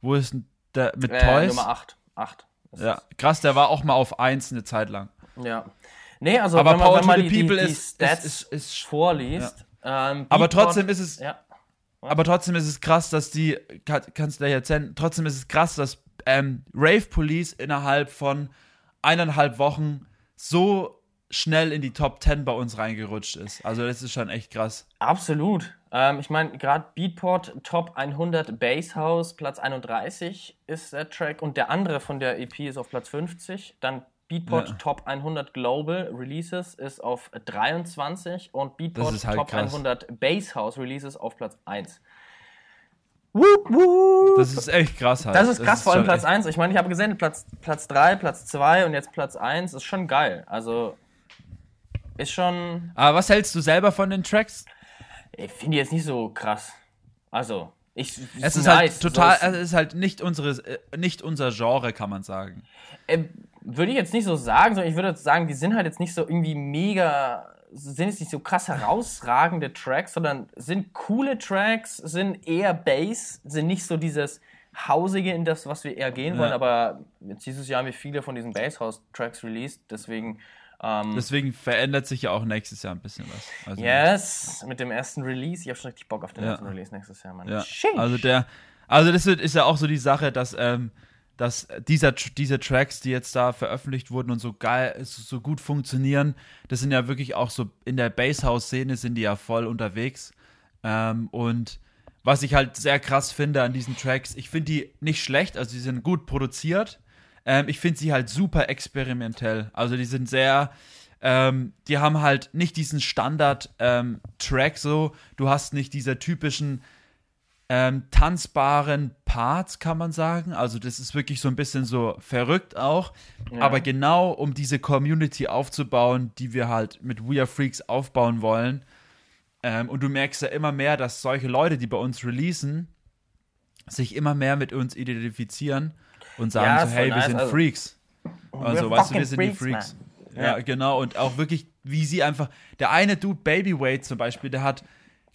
Wo ist denn der mit Äh, Toys? Nummer 8. 8. ist Ja, krass, der war auch mal auf 1 eine Zeit lang. Ja. Nee, also Aber wenn man, Power wenn man die, die, People die ist- Stats ist- ist- ist- vorliest. Ähm, Aber trotzdem ist es- Ja. Aber trotzdem ist es krass, dass die, kann, kannst du gleich erzählen, trotzdem ist es krass, dass ähm, Rave Police innerhalb von eineinhalb Wochen so schnell in die Top 10 bei uns reingerutscht ist. Also das ist schon echt krass. Absolut. Ähm, ich meine, gerade Beatport Top 100 Bass House, Platz 31 ist der Track und der andere von der EP ist auf Platz 50. Dann Beatport Ja. Top 100 Global Releases ist auf 23 und Beatport halt Top krass. 100 Bass House Releases auf Platz 1. Wup, wup. Das ist echt krass halt. Das ist krass, vor allem Platz echt- 1. Ich meine, ich habe gesehen, Platz, Platz 3, Platz 2 und jetzt Platz 1 ist schon geil. Also ist schon. Aber was hältst du selber von den Tracks? Ich finde die jetzt nicht so krass. Also, ich. Es ist nice. halt total, So, es ist halt nicht unsere, äh, nicht unser Genre, kann man sagen. äh, würde ich jetzt nicht so sagen, sondern ich würde jetzt sagen, die sind halt jetzt nicht so irgendwie mega. Sind jetzt nicht so krass herausragende Tracks, sondern sind coole Tracks, sind eher Bass, sind nicht so dieses Hausige in das, was wir eher gehen wollen. Aber jetzt dieses Jahr haben wir viele von diesen Basshouse-Tracks released, deswegen. Ähm, Deswegen verändert sich ja auch nächstes Jahr ein bisschen was. Also, Yes, mit dem ersten Release. Ich habe schon richtig Bock auf den Ja. ersten Release nächstes Jahr, Mann. Ja, also der, also das ist ja auch so die Sache, dass, ähm, dass dieser, diese Tracks, die jetzt da veröffentlicht wurden und so geil, so gut funktionieren, das sind ja wirklich auch so, in der Basshouse-Szene sind die ja voll unterwegs. Ähm, und was ich halt sehr krass finde an diesen Tracks, ich finde die nicht schlecht, also die sind gut produziert. Ähm, ich finde sie halt super experimentell. Also die sind sehr, ähm, die haben halt nicht diesen Standard-Track so. Du hast nicht diese typischen ähm, tanzbaren Parts, kann man sagen. Also das ist wirklich so ein bisschen so verrückt auch. Ja. Aber genau um diese Community aufzubauen, die wir halt mit We Are Freaks aufbauen wollen. Ähm, und du merkst ja immer mehr, dass solche Leute, die bei uns releasen, sich immer mehr mit uns identifizieren und sagen ja, so, hey, nice. wir sind also, Freaks. Also, weißt du, wir sind Freaks, die Freaks. Ja. ja, genau. Und auch wirklich, wie sie einfach, der eine Dude, Babyweight zum Beispiel, der hat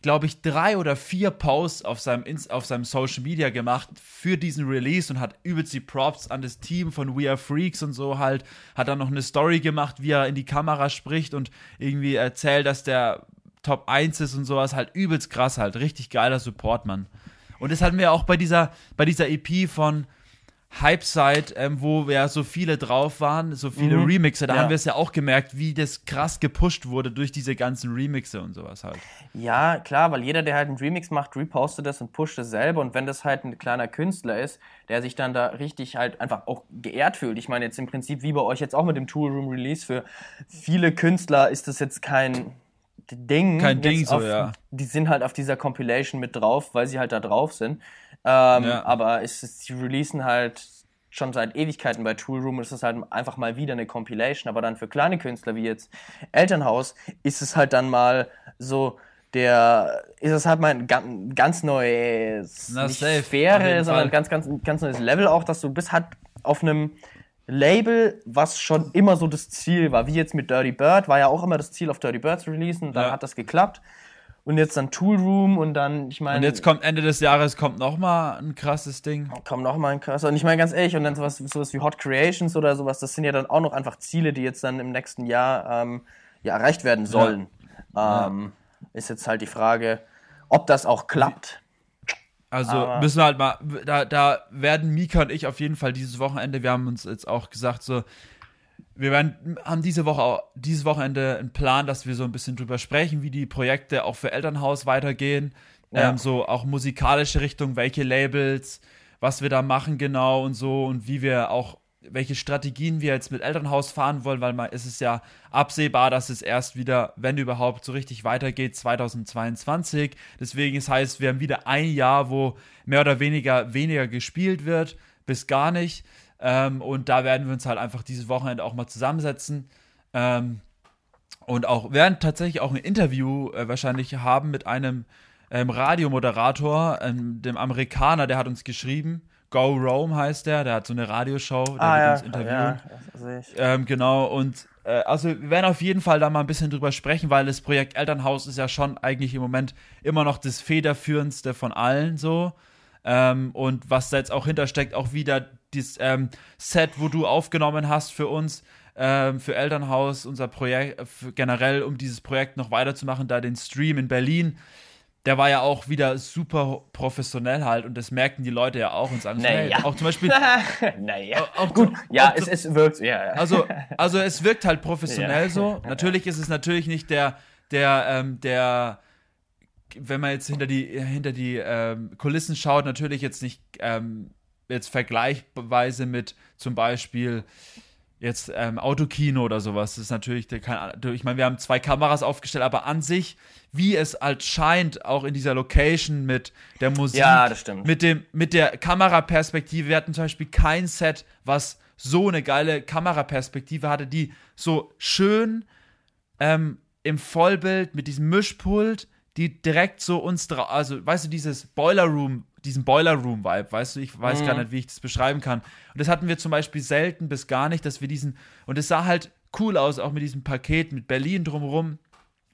glaube ich, drei oder vier Posts auf seinem, auf seinem Social Media gemacht für diesen Release und hat übelst die Props an das Team von We Are Freaks und so halt. Hat dann noch eine Story gemacht, wie er in die Kamera spricht und irgendwie erzählt, dass der Top 1 ist und sowas. Halt übelst krass halt. Richtig geiler Support, Mann. Und das hatten wir auch bei dieser, bei dieser EP von Hype-Side, ähm, wo ja so viele drauf waren, so viele mhm. Remixe, da ja. haben wir es ja auch gemerkt, wie das krass gepusht wurde durch diese ganzen Remixe und sowas halt. Ja, klar, weil jeder, der halt einen Remix macht, repostet das und pusht es selber und wenn das halt ein kleiner Künstler ist, der sich dann da richtig halt einfach auch geehrt fühlt. Ich meine jetzt im Prinzip wie bei euch jetzt auch mit dem Tool Room Release, für viele Künstler ist das jetzt kein Ding. Kein Ding so, ja. Die sind halt auf dieser Compilation mit drauf, weil sie halt da drauf sind. Ähm, ja. Aber es ist, die releasen halt schon seit Ewigkeiten bei Toolroom ist es halt einfach mal wieder eine Compilation. Aber dann für kleine Künstler wie jetzt Elternhaus ist es halt dann mal so der ist es halt mal ein ganz, ganz neues Na, nicht safe, Sphäre, sondern ein ganz, ganz, ganz neues Level auch, dass du bist halt auf einem Label, was schon immer so das Ziel war, wie jetzt mit Dirty Bird, war ja auch immer das Ziel, auf Dirty Bird zu releasen, dann ja. hat das geklappt und jetzt dann Tool Room und dann, ich meine. Und jetzt kommt Ende des Jahres kommt noch mal ein krasses Ding. Kommt noch mal ein krasses. Und ich meine ganz ehrlich, und dann sowas, sowas wie Hot Creations oder sowas, das sind ja dann auch noch einfach Ziele, die jetzt dann im nächsten Jahr ähm, ja, erreicht werden sollen. Ja. Ähm, ja. Ist jetzt halt die Frage, ob das auch klappt. Also Aber müssen wir halt mal, da, da werden Mika und ich auf jeden Fall dieses Wochenende, wir haben uns jetzt auch gesagt, so, wir werden, haben diese Woche, dieses Wochenende einen Plan, dass wir so ein bisschen drüber sprechen, wie die Projekte auch für Elternhaus weitergehen. Ja. Ähm, so auch musikalische Richtung, welche Labels, was wir da machen genau und so und wie wir auch, welche Strategien wir jetzt mit Elternhaus fahren wollen, weil man, es ist ja absehbar, dass es erst wieder, wenn überhaupt, so richtig weitergeht, 2022. Deswegen, es heißt, wir haben wieder ein Jahr, wo mehr oder weniger weniger gespielt wird, bis gar nicht. Ähm, und da werden wir uns halt einfach dieses Wochenende auch mal zusammensetzen. Ähm, und auch werden tatsächlich auch ein Interview äh, wahrscheinlich haben mit einem ähm, Radiomoderator, ähm, dem Amerikaner, der hat uns geschrieben. Go Rome heißt der, der hat so eine Radioshow, der ah, wird ja, uns interviewen. Ja, ähm, genau, und äh, also wir werden auf jeden Fall da mal ein bisschen drüber sprechen, weil das Projekt Elternhaus ist ja schon eigentlich im Moment immer noch das federführendste von allen so. Ähm, und was da jetzt auch hintersteckt, auch wieder dieses ähm, Set, wo du aufgenommen hast für uns, ähm, für Elternhaus, unser Projekt, generell, um dieses Projekt noch weiterzumachen, da den Stream in Berlin. Der war ja auch wieder super professionell halt und das merken die Leute ja auch und sagen, naja. auch zum Beispiel. naja. Auch, gut, ja, auch, es, es wirkt, ja. Also, also es wirkt halt professionell ja. so. Natürlich ist es natürlich nicht der, der, ähm, der, wenn man jetzt hinter die, hinter die ähm, Kulissen schaut, natürlich jetzt nicht ähm, jetzt vergleichsweise mit zum Beispiel jetzt ähm, Autokino oder sowas. Das ist natürlich, kein, ich meine, wir haben zwei Kameras aufgestellt, aber an sich, wie es halt scheint, auch in dieser Location mit der Musik, ja, mit dem, mit der Kameraperspektive. Wir hatten zum Beispiel kein Set, was so eine geile Kameraperspektive hatte, die so schön ähm, im Vollbild mit diesem Mischpult, die direkt so uns, also weißt du, dieses Boiler Room diesen Boiler Room Vibe, weißt du, ich weiß mhm. gar nicht, wie ich das beschreiben kann. Und das hatten wir zum Beispiel selten bis gar nicht, dass wir diesen, und es sah halt cool aus, auch mit diesem Paket, mit Berlin drumherum.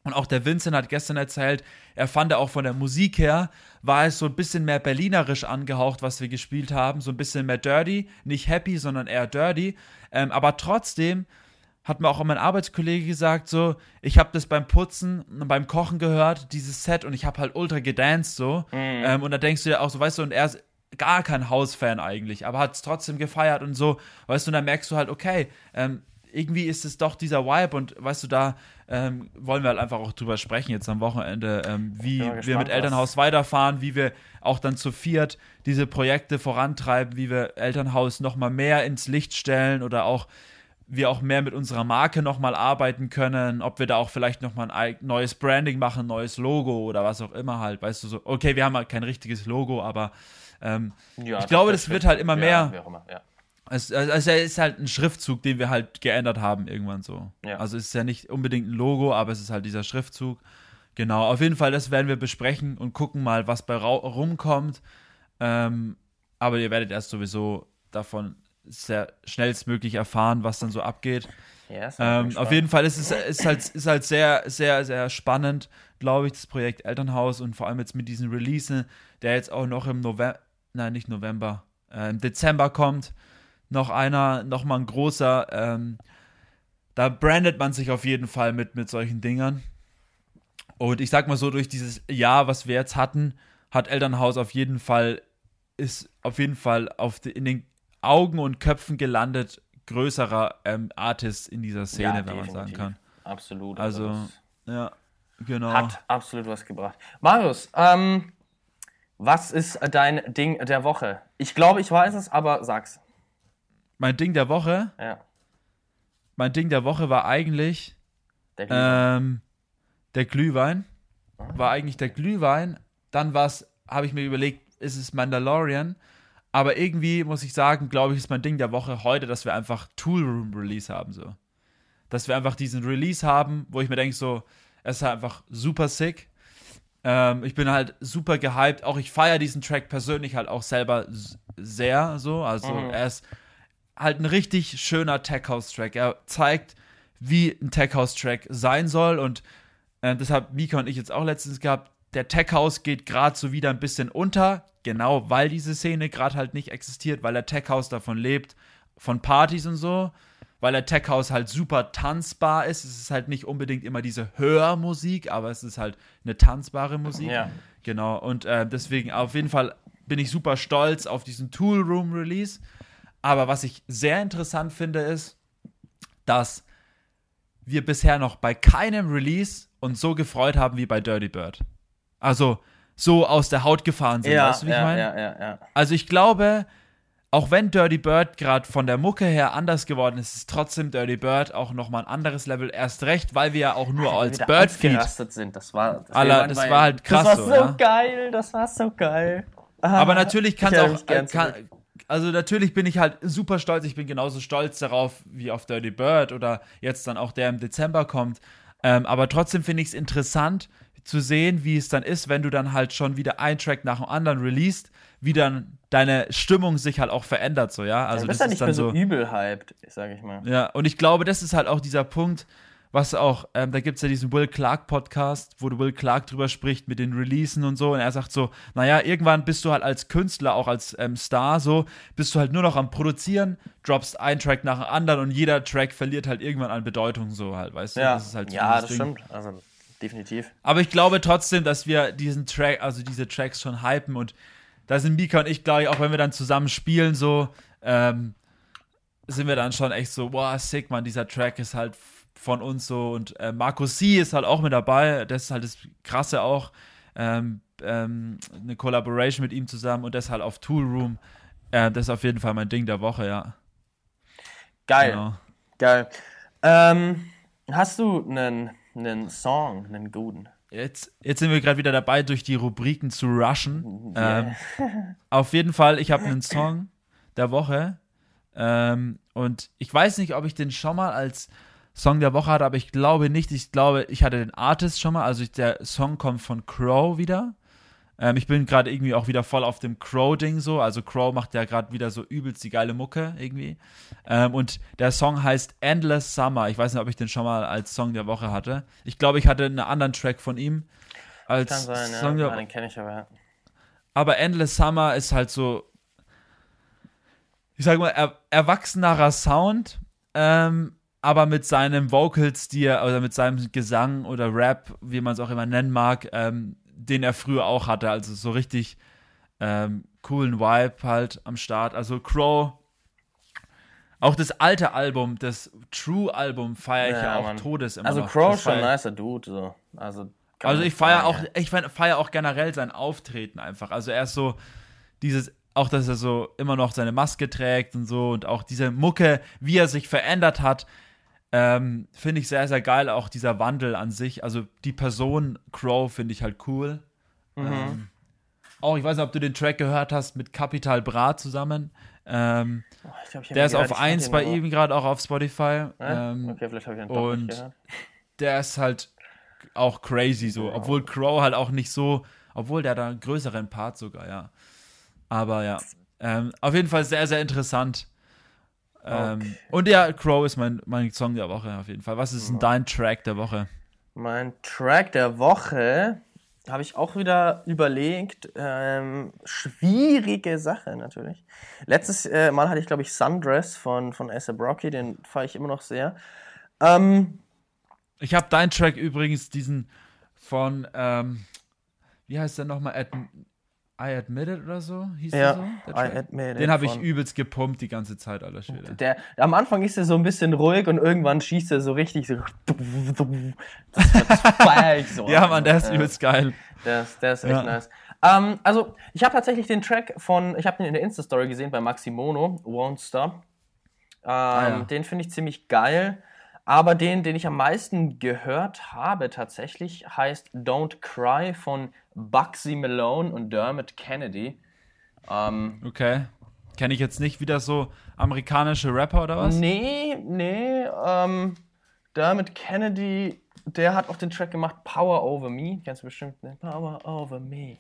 Und auch der Vincent hat gestern erzählt, er fand auch von der Musik her, war es so ein bisschen mehr berlinerisch angehaucht, was wir gespielt haben. So ein bisschen mehr dirty, nicht happy, sondern eher dirty. Ähm, aber trotzdem hat mir auch mein Arbeitskollege gesagt, so, ich habe das beim Putzen und beim Kochen gehört, dieses Set, und ich habe halt ultra gedanced, so. Mhm. Ähm, und da denkst du dir auch so, weißt du, und er ist gar kein Hausfan eigentlich, aber hat es trotzdem gefeiert und so, weißt du, und dann merkst du halt, okay, ähm, irgendwie ist es doch dieser Vibe und weißt du, da ähm, wollen wir halt einfach auch drüber sprechen jetzt am Wochenende, ähm, wie wir mit Elternhaus was. weiterfahren, wie wir auch dann zu viert diese Projekte vorantreiben, wie wir Elternhaus nochmal mehr ins Licht stellen oder auch wir auch mehr mit unserer Marke nochmal arbeiten können, ob wir da auch vielleicht nochmal ein neues Branding machen, neues Logo oder was auch immer halt, weißt du so, okay, wir haben halt kein richtiges Logo, aber ähm, ja, ich glaube, das, das wird halt immer mehr. Ja, immer, ja. Es, also es ist halt ein Schriftzug, den wir halt geändert haben irgendwann so. Ja. Also es ist ja nicht unbedingt ein Logo, aber es ist halt dieser Schriftzug. Genau, auf jeden Fall, das werden wir besprechen und gucken mal, was bei rumkommt. Ähm, aber ihr werdet erst sowieso davon sehr schnellstmöglich erfahren, was dann so abgeht. Ja, ähm, auf jeden Fall ist es ist halt, ist halt sehr, sehr, sehr spannend, glaube ich, das Projekt Elternhaus und vor allem jetzt mit diesen Releasen, der jetzt auch noch im November, nein, nicht November, äh, im Dezember kommt. Noch einer, noch mal ein großer. Ähm, da brandet man sich auf jeden Fall mit, mit solchen Dingern. Und ich sag mal so, durch dieses Jahr, was wir jetzt hatten, hat Elternhaus auf jeden Fall, ist auf jeden Fall auf die, in den Augen und Köpfen gelandet, größerer ähm, Artist in dieser Szene, ja, wenn man sagen kann. Absolut. Also, also ja, genau. Hat absolut was gebracht. Marius, ähm, was ist dein Ding der Woche? Ich glaube, ich weiß es, aber sag's. Mein Ding der Woche? Ja. Mein Ding der Woche war eigentlich der Glühwein. Ähm, der Glühwein. War eigentlich der Glühwein. Dann war's, habe ich mir überlegt, ist es Mandalorian. Aber irgendwie muss ich sagen, glaube ich, ist mein Ding der Woche heute, dass wir einfach Tool Room Release haben. So. Dass wir einfach diesen Release haben, wo ich mir denke, so, es ist halt einfach super sick. Ähm, ich bin halt super gehypt. Auch ich feiere diesen Track persönlich halt auch selber sehr so. Also mhm. er ist halt ein richtig schöner Tech House Track. Er zeigt, wie ein Tech House Track sein soll. Und äh, deshalb Mika und ich jetzt auch letztens gehabt. Der Tech House geht gerade so wieder ein bisschen unter. Genau, weil diese Szene gerade halt nicht existiert, weil der Tech House davon lebt, von Partys und so weil der Tech House halt super tanzbar ist. Es ist halt nicht unbedingt immer diese Hörmusik, aber es ist halt eine tanzbare Musik. Ja. Genau. Und äh, deswegen auf jeden Fall bin ich super stolz auf diesen Tool Room Release. Aber was ich sehr interessant finde, ist, dass wir bisher noch bei keinem Release uns so gefreut haben wie bei Dirty Bird. Also so aus der Haut gefahren sind, ja, weißt du, wie ja, ich meine? Ja, ja, ja. Also ich glaube, auch wenn Dirty Bird gerade von der Mucke her anders geworden ist, ist trotzdem Dirty Bird auch nochmal ein anderes Level. Erst recht, weil wir ja auch nur als Birdfeed sind. Das war, das, Alla, das war halt krass. Das war so, ja? geil, das war so geil. Aber natürlich kann es auch. Kann, also natürlich bin ich halt super stolz. Ich bin genauso stolz darauf wie auf Dirty Bird oder jetzt dann auch der im Dezember kommt. Ähm, aber trotzdem finde ich es interessant zu sehen, wie es dann ist, wenn du dann halt schon wieder ein Track nach dem anderen releast wie dann deine Stimmung sich halt auch verändert, so, ja. Also, ja, du bist ja nicht mehr so übel hyped, sag ich mal. Ja, und ich glaube, das ist halt auch dieser Punkt, was auch, ähm, da gibt es ja diesen Will Clark Podcast, wo Will Clark drüber spricht mit den Releasen und so. Und er sagt so, naja, irgendwann bist du halt als Künstler, auch als ähm, Star so, bist du halt nur noch am Produzieren, droppst einen Track nach dem anderen und jeder Track verliert halt irgendwann an Bedeutung so halt, weißt du? Ja, das ist halt so ja das stimmt. Also definitiv. Aber ich glaube trotzdem, dass wir diesen Track, also diese Tracks schon hypen und da sind Mika und ich, glaube ich, auch wenn wir dann zusammen spielen, so, ähm, sind wir dann schon echt so, boah, sick, man, dieser Track ist halt von uns so und äh, Markus C ist halt auch mit dabei, das ist halt das Krasse auch, ähm, ähm, eine Collaboration mit ihm zusammen und das halt auf Tool Room, äh, das ist auf jeden Fall mein Ding der Woche, ja. Geil, genau. geil. Ähm, hast du einen, einen Song, einen guten? Jetzt, jetzt sind wir gerade wieder dabei, durch die Rubriken zu rushen. Yeah. Ähm, auf jeden Fall, ich habe einen Song der Woche. Ähm, und ich weiß nicht, ob ich den schon mal als Song der Woche hatte, aber ich glaube nicht. Ich glaube, ich hatte den Artist schon mal. Also ich, der Song kommt von Crow wieder. Ähm, ich bin gerade irgendwie auch wieder voll auf dem Crow-Ding so. Also Crow macht ja gerade wieder so übelst die geile Mucke irgendwie. Ähm, und der Song heißt Endless Summer. Ich weiß nicht, ob ich den schon mal als Song der Woche hatte. Ich glaube, ich hatte einen anderen Track von ihm. Als Kann sein, Song ja. Der, den kenne ich aber. Aber Endless Summer ist halt so, ich sag mal, er, erwachsenerer Sound, ähm, aber mit seinem Vocal-Stil oder mit seinem Gesang oder Rap, wie man es auch immer nennen mag, ähm, den er früher auch hatte. Also so richtig ähm, coolen Vibe halt am Start. Also Crow, auch das alte Album, das True-Album feiere ich ja, ja auch Mann. Todes immer Also Crow ist schon ein nicer Dude. So. Also, also ich feiere auch, ich feiere auch generell sein Auftreten einfach. Also er ist so dieses auch, dass er so immer noch seine Maske trägt und so und auch diese Mucke, wie er sich verändert hat, ähm, finde ich sehr, sehr geil. Auch dieser Wandel an sich. Also die Person Crow finde ich halt cool. Mhm. Ähm, auch, ich weiß nicht, ob du den Track gehört hast mit Capital Bra zusammen. Ähm, Oh, glaub, der ist auf ich fand 1 den bei ihm gerade auch auf Spotify. Ja? Ähm, okay, vielleicht habe ich doch und gehört. der ist halt auch crazy so. Obwohl Crow halt auch nicht so, obwohl der da einen größeren Part sogar, ja. Aber ja, ähm, auf jeden Fall sehr, sehr interessant. Ähm, Okay. Und ja, Crow ist mein, mein Song der Woche auf jeden Fall. Was ist denn dein Track der Woche? Mein Track der Woche habe ich auch wieder überlegt. Ähm, schwierige Sache natürlich. Letztes äh, Mal hatte ich, glaube ich, Sundress von, von A$AP Rocky, den fahre ich immer noch sehr. Ähm, Ich habe deinen Track übrigens, diesen von, ähm, wie heißt der nochmal? I Admit It oder so? Hieß ja, der so? der I admit Den it habe ich übelst gepumpt die ganze Zeit, aller Schwede. Der, am Anfang ist er so ein bisschen ruhig und irgendwann schießt er so richtig so. Das, das feier ich so. Ja, Mann, der ist Ja. übelst geil. Der ist, der ist echt Ja. nice. Ähm, also, ich habe tatsächlich den Track von, ich habe den in der Insta-Story gesehen bei Maximono, Won't Stop. Ähm, Ah, ja. Den finde ich ziemlich geil. Aber den, den ich am meisten gehört habe tatsächlich, heißt Don't Cry von Bugsy Malone und Dermot Kennedy. Ähm, Okay. Kenne ich jetzt nicht wieder so amerikanische Rapper oder was? Nee, nee. Ähm, Dermot Kennedy, der hat auch den Track gemacht Power Over Me. Kennst du bestimmt, ne? Power Over Me.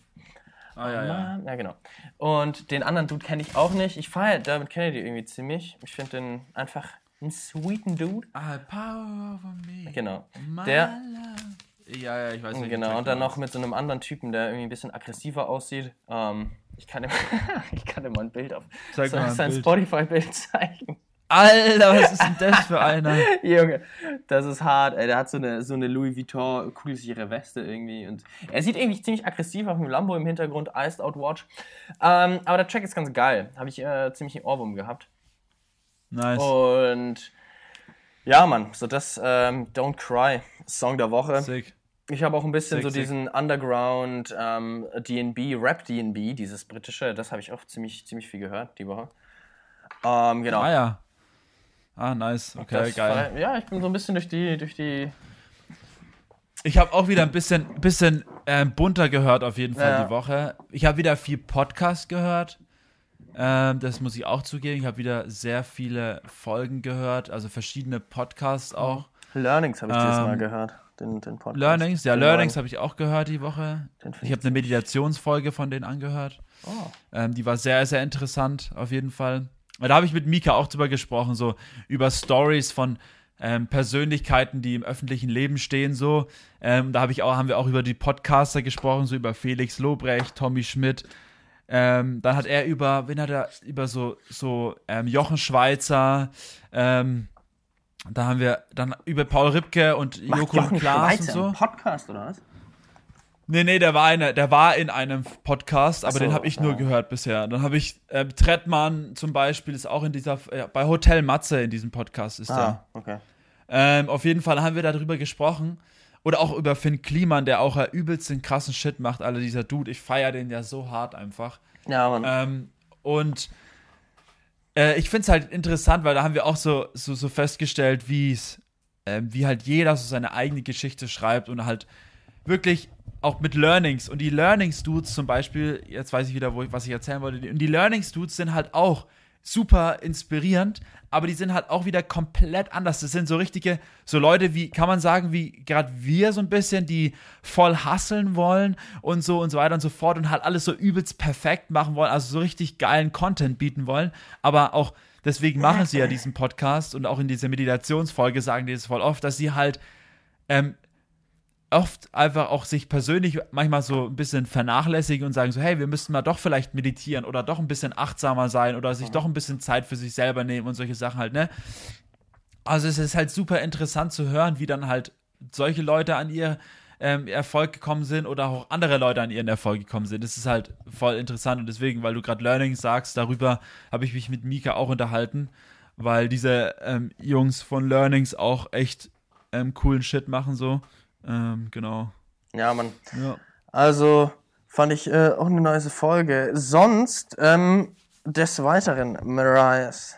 Ah, ja, ja. Ja, genau. Und den anderen Dude kenne ich auch nicht. Ich feiere Dermot Kennedy irgendwie ziemlich. Ich finde den einfach einen sweeten Dude. Ah, Power over me. Genau. My Der, love. Ja, ja, ich weiß nicht. genau. Und dann noch mit so einem anderen Typen, der irgendwie ein bisschen aggressiver aussieht. Ähm, ich kann ihm, ich kann ihm mal ein Bild auf Zeig mal ein sein Bild. Spotify-Bild zeigen. Alter, was ist denn das für einer? Junge, das ist hart. Ey, der hat so eine, so eine Louis Vuitton kugelsichere Weste irgendwie. Und er sieht irgendwie ziemlich aggressiv auf dem Lambo im Hintergrund, Iced Out Watch. Ähm, aber der Track ist ganz geil. Habe ich äh, ziemlich im Ohrwurm gehabt. Nice. Und ja, Mann, so das ähm, Don't Cry Song der Woche. Sick. Ich habe auch ein bisschen Sick, so sick. diesen Underground ähm, DB, Rap DB, dieses britische, das habe ich auch ziemlich, ziemlich viel gehört die Woche. Ähm, genau. Ah ja. Ah, nice. Okay, Das geil. war- ja, ich bin so ein bisschen durch die, durch die Ich habe auch wieder ein bisschen, bisschen ähm, bunter gehört auf jeden Fall Ja. die Woche. Ich habe wieder viel Podcast gehört. Ähm, das muss ich auch zugeben. Ich habe wieder sehr viele Folgen gehört, also verschiedene Podcasts auch. Learnings habe ich dieses Ähm, Mal gehört. Den, den Podcast. Learnings, ja, Den Learnings habe ich auch gehört die Woche. Ich habe eine Meditationsfolge von denen angehört. Oh. Ähm, die war sehr, sehr interessant, auf jeden Fall. Da habe ich mit Mika auch drüber gesprochen, so über Stories von ähm, Persönlichkeiten, die im öffentlichen Leben stehen, so. Ähm, da habe ich auch, haben wir auch über die Podcaster gesprochen, so über Felix Lobrecht, Tommy Schmidt. Ähm, dann hat er über, wen hat er, über so, so ähm, Jochen Schweizer, ähm, da haben wir dann über Paul Ripke und Macht Joko Jochen und Klaas und Schweizer so. einen Podcast oder was? Nee, nee, der war, eine, der war in einem Podcast, aber so, den habe ich nur ja. gehört bisher. Dann habe ich, äh, Trettmann zum Beispiel ist auch in dieser, äh, bei Hotel Matze in diesem Podcast ist Ah, okay. der. Ähm, auf jeden Fall haben wir darüber gesprochen. Oder auch über Finn Kliman, der auch äh, übelst den krassen Shit macht, alle dieser Dude. Ich feiere den ja so hart einfach. Ja, Mann. Ähm, und äh, ich finde es halt interessant, weil da haben wir auch so, so, so festgestellt, wie es, ähm, wie halt jeder so seine eigene Geschichte schreibt und halt wirklich auch mit Learnings. Und die Learnings-Dudes zum Beispiel, jetzt weiß ich wieder, wo ich, was ich erzählen wollte, und die Learnings-Dudes sind halt auch super inspirierend, aber die sind halt auch wieder komplett anders. Das sind so richtige, so Leute wie, kann man sagen, wie gerade wir so ein bisschen, die voll hasseln wollen und so und so weiter und so fort und halt alles so übelst perfekt machen wollen, also so richtig geilen Content bieten wollen, aber auch deswegen machen sie ja diesen Podcast und auch in dieser Meditationsfolge sagen die das voll oft, dass sie halt ähm, oft einfach auch sich persönlich manchmal so ein bisschen vernachlässigen und sagen so, hey, wir müssten mal doch vielleicht meditieren oder doch ein bisschen achtsamer sein oder sich doch ein bisschen Zeit für sich selber nehmen und solche Sachen halt, ne? Also es ist halt super interessant zu hören, wie dann halt solche Leute an ihr ähm, Erfolg gekommen sind oder auch andere Leute an ihren Erfolg gekommen sind. Das ist halt voll interessant und deswegen, weil du gerade Learnings sagst, darüber habe ich mich mit Mika auch unterhalten, weil diese ähm, Jungs von Learnings auch echt ähm, coolen Shit machen so. Ähm, genau. Ja, Mann. Ja. Also Fand ich äh, auch eine nice Folge. Sonst, ähm, des Weiteren, Marias,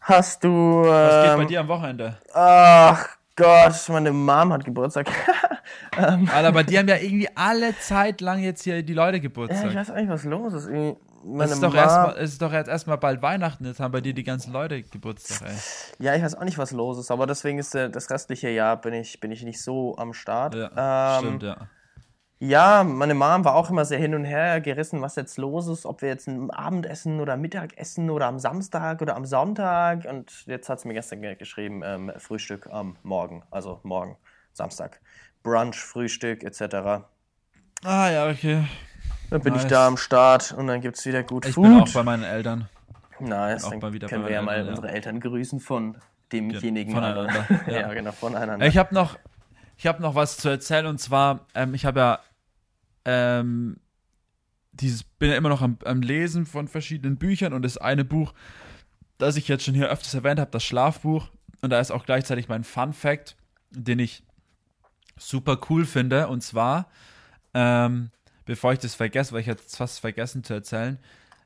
hast du. Was geht bei Ähm, dir am Wochenende? ach Gott, meine Mom hat Geburtstag. Alter, bei dir haben ja irgendwie alle Zeit lang jetzt hier die Leute ja, ich Geburtstag. weiß auch nicht, was los ist. Irgendwie Meine Es ist, erstmal, es ist doch jetzt erstmal bald Weihnachten, jetzt haben bei dir die ganzen Leute Geburtstag, ey. Ja, ich weiß auch nicht, was los ist, aber deswegen ist das restliche Jahr bin ich, bin ich nicht so am Start. Ja, ähm, stimmt, ja. Ja, meine Mom war auch immer sehr hin und her gerissen, was jetzt los ist, ob wir jetzt ein Abendessen oder Mittagessen oder am Samstag oder am Sonntag. Und jetzt hat sie mir gestern ge- geschrieben, ähm, Frühstück am Morgen, also morgen, Samstag. Brunch, Frühstück etc. Ah, ja, okay. Dann bin ich Nice. da am Start und dann gibt's wieder gut Ich Food. bin auch bei meinen Eltern. nice, auch dann mal wieder können wir ja mal Eltern, ja. unsere Eltern grüßen von demjenigen. voneinander, ja. ja. genau, voneinander. Ich habe noch, ich habe noch was zu erzählen und zwar, ähm, ich habe ja ähm, dieses, bin ja immer noch am, am Lesen von verschiedenen Büchern und das eine Buch, das ich jetzt schon hier öfters erwähnt habe, das Schlafbuch und da ist auch gleichzeitig mein Fun Fact, den ich super cool finde und zwar, ähm, bevor ich das vergesse, weil ich jetzt fast vergessen zu erzählen,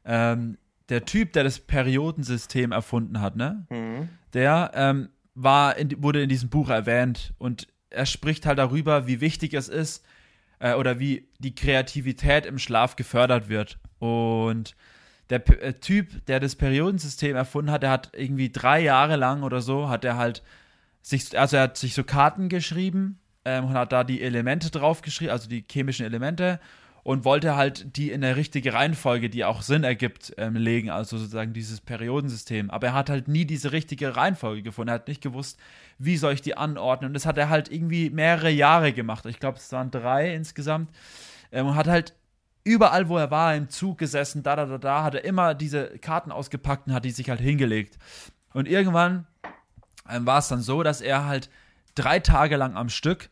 ähm, der Typ, der das Periodensystem erfunden hat, ne? Mhm. der ähm, war in, wurde in diesem Buch erwähnt und er spricht halt darüber, wie wichtig es ist äh, oder wie die Kreativität im Schlaf gefördert wird. Und der P äh, Typ, der das Periodensystem erfunden hat, der hat irgendwie drei Jahre lang oder so, hat er halt sich, also er hat sich so Karten geschrieben ähm, und hat da die Elemente draufgeschrieben, also die chemischen Elemente und wollte halt die in der richtige Reihenfolge, die auch Sinn ergibt, ähm, legen, also sozusagen dieses Periodensystem. Aber er hat halt nie diese richtige Reihenfolge gefunden. Er hat nicht gewusst, wie soll ich die anordnen. Und das hat er halt irgendwie mehrere Jahre gemacht. Ich glaube, es waren drei insgesamt. Ähm, und hat halt überall, wo er war, im Zug gesessen, da, da, da, da, hat er immer diese Karten ausgepackt und hat die sich halt hingelegt. Und irgendwann ähm, war es dann so, dass er halt drei Tage lang am Stück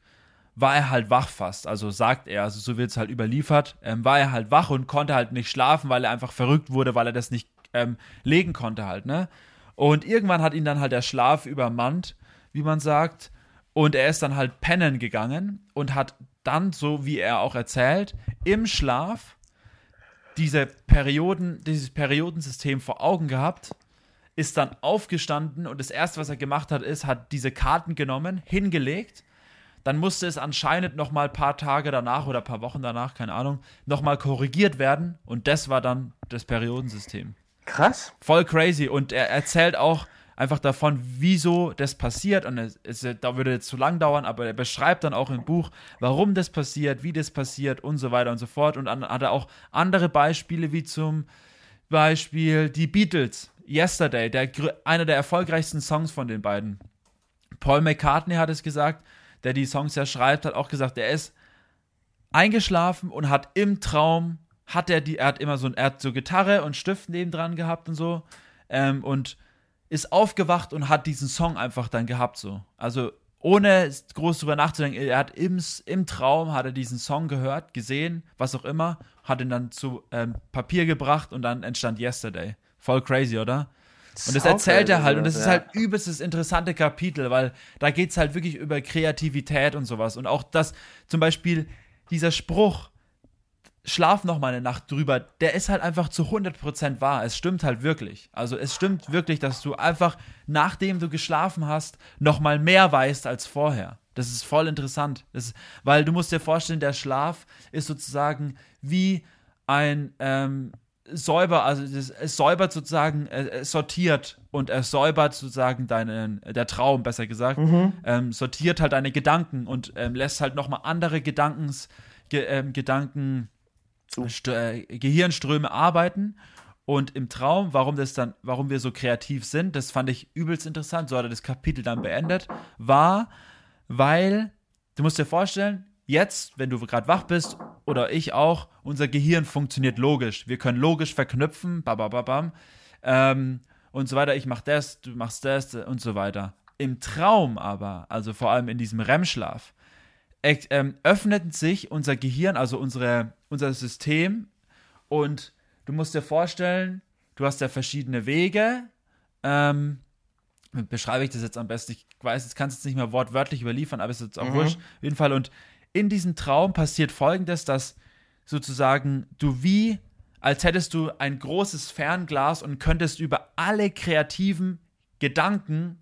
war er halt wach fast. Also sagt er, also so wird es halt überliefert, ähm, war er halt wach und konnte halt nicht schlafen, weil er einfach verrückt wurde, weil er das nicht ähm, legen konnte halt, ne? Und irgendwann hat ihn dann halt der Schlaf übermannt, wie man sagt. Und er ist dann halt pennen gegangen und hat dann, so wie er auch erzählt, im Schlaf diese Perioden, dieses Periodensystem vor Augen gehabt, ist dann aufgestanden und das erste, was er gemacht hat, ist, hat diese Karten genommen, hingelegt. Dann musste es anscheinend noch mal ein paar Tage danach oder ein paar Wochen danach, keine Ahnung, noch mal korrigiert werden und das war dann das Periodensystem. Krass. Voll crazy und er erzählt auch einfach davon, wieso das passiert und es, es da würde jetzt zu lang dauern, aber er beschreibt dann auch im Buch, warum das passiert, wie das passiert und so weiter und so fort und dann hat er auch andere Beispiele wie zum Beispiel die Beatles, Yesterday, der, einer der erfolgreichsten Songs von den beiden. Paul McCartney hat es gesagt, der die Songs ja schreibt, hat auch gesagt, er ist eingeschlafen und hat im Traum, hat er die, er hat immer so, ein- er hat so Gitarre und Stift nebendran gehabt und so ähm, und ist aufgewacht und hat diesen Song einfach dann gehabt so. Also ohne groß drüber nachzudenken, er hat im, im Traum, hat er diesen Song gehört, gesehen, was auch immer, hat ihn dann zu ähm, Papier gebracht und dann entstand Yesterday. Voll crazy, oder? Und das erzählt er halt und das ist halt übelstes interessante Kapitel, weil da geht es halt wirklich über Kreativität und sowas. Und auch das, zum Beispiel dieser Spruch, schlaf noch mal eine Nacht drüber, der ist halt einfach zu 100% wahr. Es stimmt halt wirklich. Also es stimmt wirklich, dass du einfach, nachdem du geschlafen hast, noch mal mehr weißt als vorher. Das ist voll interessant. Das ist, weil du musst dir vorstellen, der Schlaf ist sozusagen wie ein ähm, Säuber, also das, es säubert sozusagen, äh, es sortiert und es säubert sozusagen deinen, der Traum, besser gesagt, ähm, sortiert halt deine Gedanken und ähm, lässt halt nochmal andere Gedankens, ge, ähm, Gedanken, äh, Gehirnströme arbeiten. Und im Traum, warum das dann, warum wir so kreativ sind, das fand ich übelst interessant, so hat er das Kapitel dann beendet, war, weil, du musst dir vorstellen, jetzt, wenn du gerade wach bist, oder ich auch, unser Gehirn funktioniert logisch. Wir können logisch verknüpfen, babababam, ähm, und so weiter. Ich mach das, du machst das und so weiter. Im Traum aber, also vor allem in diesem REM-Schlaf, ähm, öffnet sich unser Gehirn, also unsere, unser System und du musst dir vorstellen, du hast ja verschiedene Wege. Ähm, beschreibe ich das jetzt am besten? Ich weiß, jetzt kannst du es nicht mehr wortwörtlich überliefern, aber es ist jetzt auch wurscht. Auf jeden Fall. Und in diesem Traum passiert folgendes, dass sozusagen du wie, als hättest du ein großes Fernglas und könntest über alle kreativen Gedanken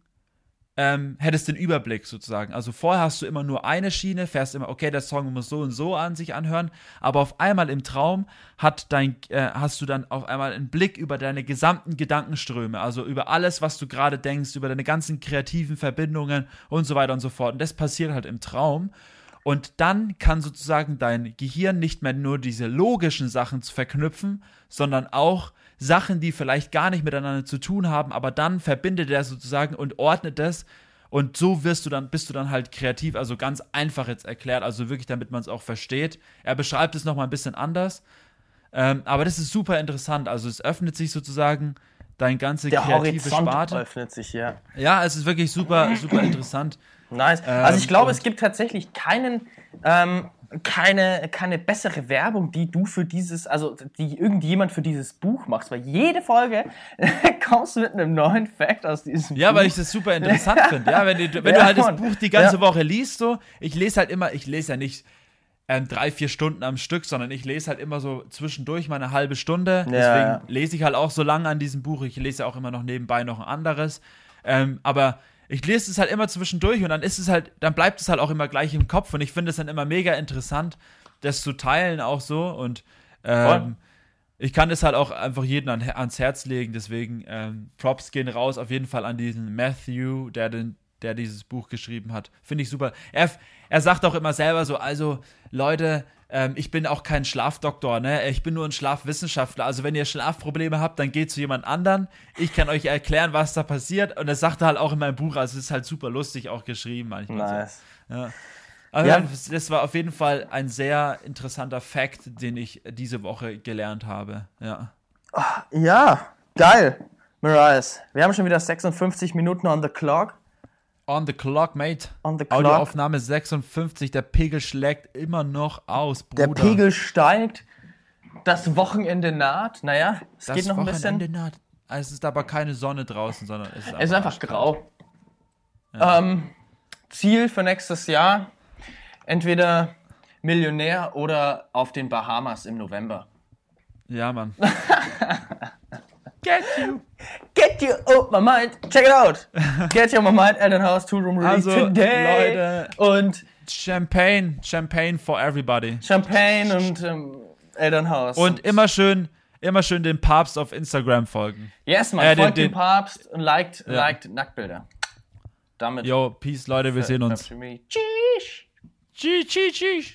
ähm, hättest den Überblick sozusagen. Also vorher hast du immer nur eine Schiene, fährst immer, okay, der Song muss so und so an sich anhören, aber auf einmal im Traum hat dein, äh, hast du dann auf einmal einen Blick über deine gesamten Gedankenströme, also über alles, was du gerade denkst, über deine ganzen kreativen Verbindungen und so weiter und so fort. Und das passiert halt im Traum. Und dann kann sozusagen dein Gehirn nicht mehr nur diese logischen Sachen verknüpfen, sondern auch Sachen, die vielleicht gar nicht miteinander zu tun haben, aber dann verbindet er sozusagen und ordnet das. Und so wirst du dann, bist du dann halt kreativ, also ganz einfach jetzt erklärt, also wirklich, damit man es auch versteht. Er beschreibt es nochmal ein bisschen anders. Ähm, aber das ist super interessant. Also es öffnet sich sozusagen dein ganze Der kreative Horizont Sparte. öffnet sich, ja. Ja, es ist wirklich super, super interessant. Nice. also ich Ähm, glaube, es gibt tatsächlich keinen, ähm, keine, keine bessere Werbung, die du für dieses, also die irgendjemand für dieses Buch machst, weil jede Folge kommst du mit einem neuen Fact aus diesem Ja, Buch. weil ich das super interessant finde. Ja, wenn, du, wenn Ja, du halt das. Buch die ganze Ja. Woche liest, so, ich lese halt immer, ich lese ja nicht ähm, drei, vier Stunden am Stück, sondern ich lese halt immer so zwischendurch mal eine halbe Stunde. Deswegen ja. lese ich halt auch so lange an diesem Buch. Ich lese ja auch immer noch nebenbei noch ein anderes. Ähm, aber ich lese es halt immer zwischendurch und dann ist es halt, dann bleibt es halt auch immer gleich im Kopf und ich finde es dann immer mega interessant, das zu teilen auch so und ähm, ich kann es halt auch einfach jedem an, ans Herz legen, deswegen ähm, Props gehen raus auf jeden Fall an diesen Matthew, der, den, der dieses Buch geschrieben hat. Finde ich super. Er, er sagt auch immer selber so, also Leute, ähm, ich bin auch kein Schlafdoktor, ne? Ich bin nur ein Schlafwissenschaftler. Also wenn ihr Schlafprobleme habt, dann geht zu jemand anderen. Ich kann euch erklären, was da passiert. Und das sagt er halt auch in meinem Buch. Also es ist halt super lustig auch geschrieben manchmal. Nice. So. Ja. Aber Ja. das- war auf jeden Fall ein sehr interessanter Fact, den ich diese Woche gelernt habe. Ja. Ja, geil. Mariah, wir haben schon wieder 56 Minuten on the clock. On the clock, mate. On the clock. Audioaufnahme 56, der Pegel schlägt immer noch aus, Bruder. Der Pegel steigt. Das Wochenende naht. Naja, es das geht noch ein Wochenende bisschen. naht. Es ist aber keine Sonne draußen, sondern es ist, Es ist einfach grau. Ähm, Ziel für nächstes Jahr: entweder Millionär oder auf den Bahamas im November. Ja, Mann. Get you. Get you out my mind. Check it out. Get you out my mind. Elternhaus Two Room Release Also, today. Leute. Und Champagne, Champagne for everybody. Champagne und ähm, Elternhaus. Und immer schön, immer schön den Papst auf Instagram folgen. Yes, man. äh, den- folgt dem den- Papst und liked, Ja. liked Nacktbilder. Damit. Yo, peace, Leute, wir sehen uns. Tschüss. Tschüss, tschüss, tschüss.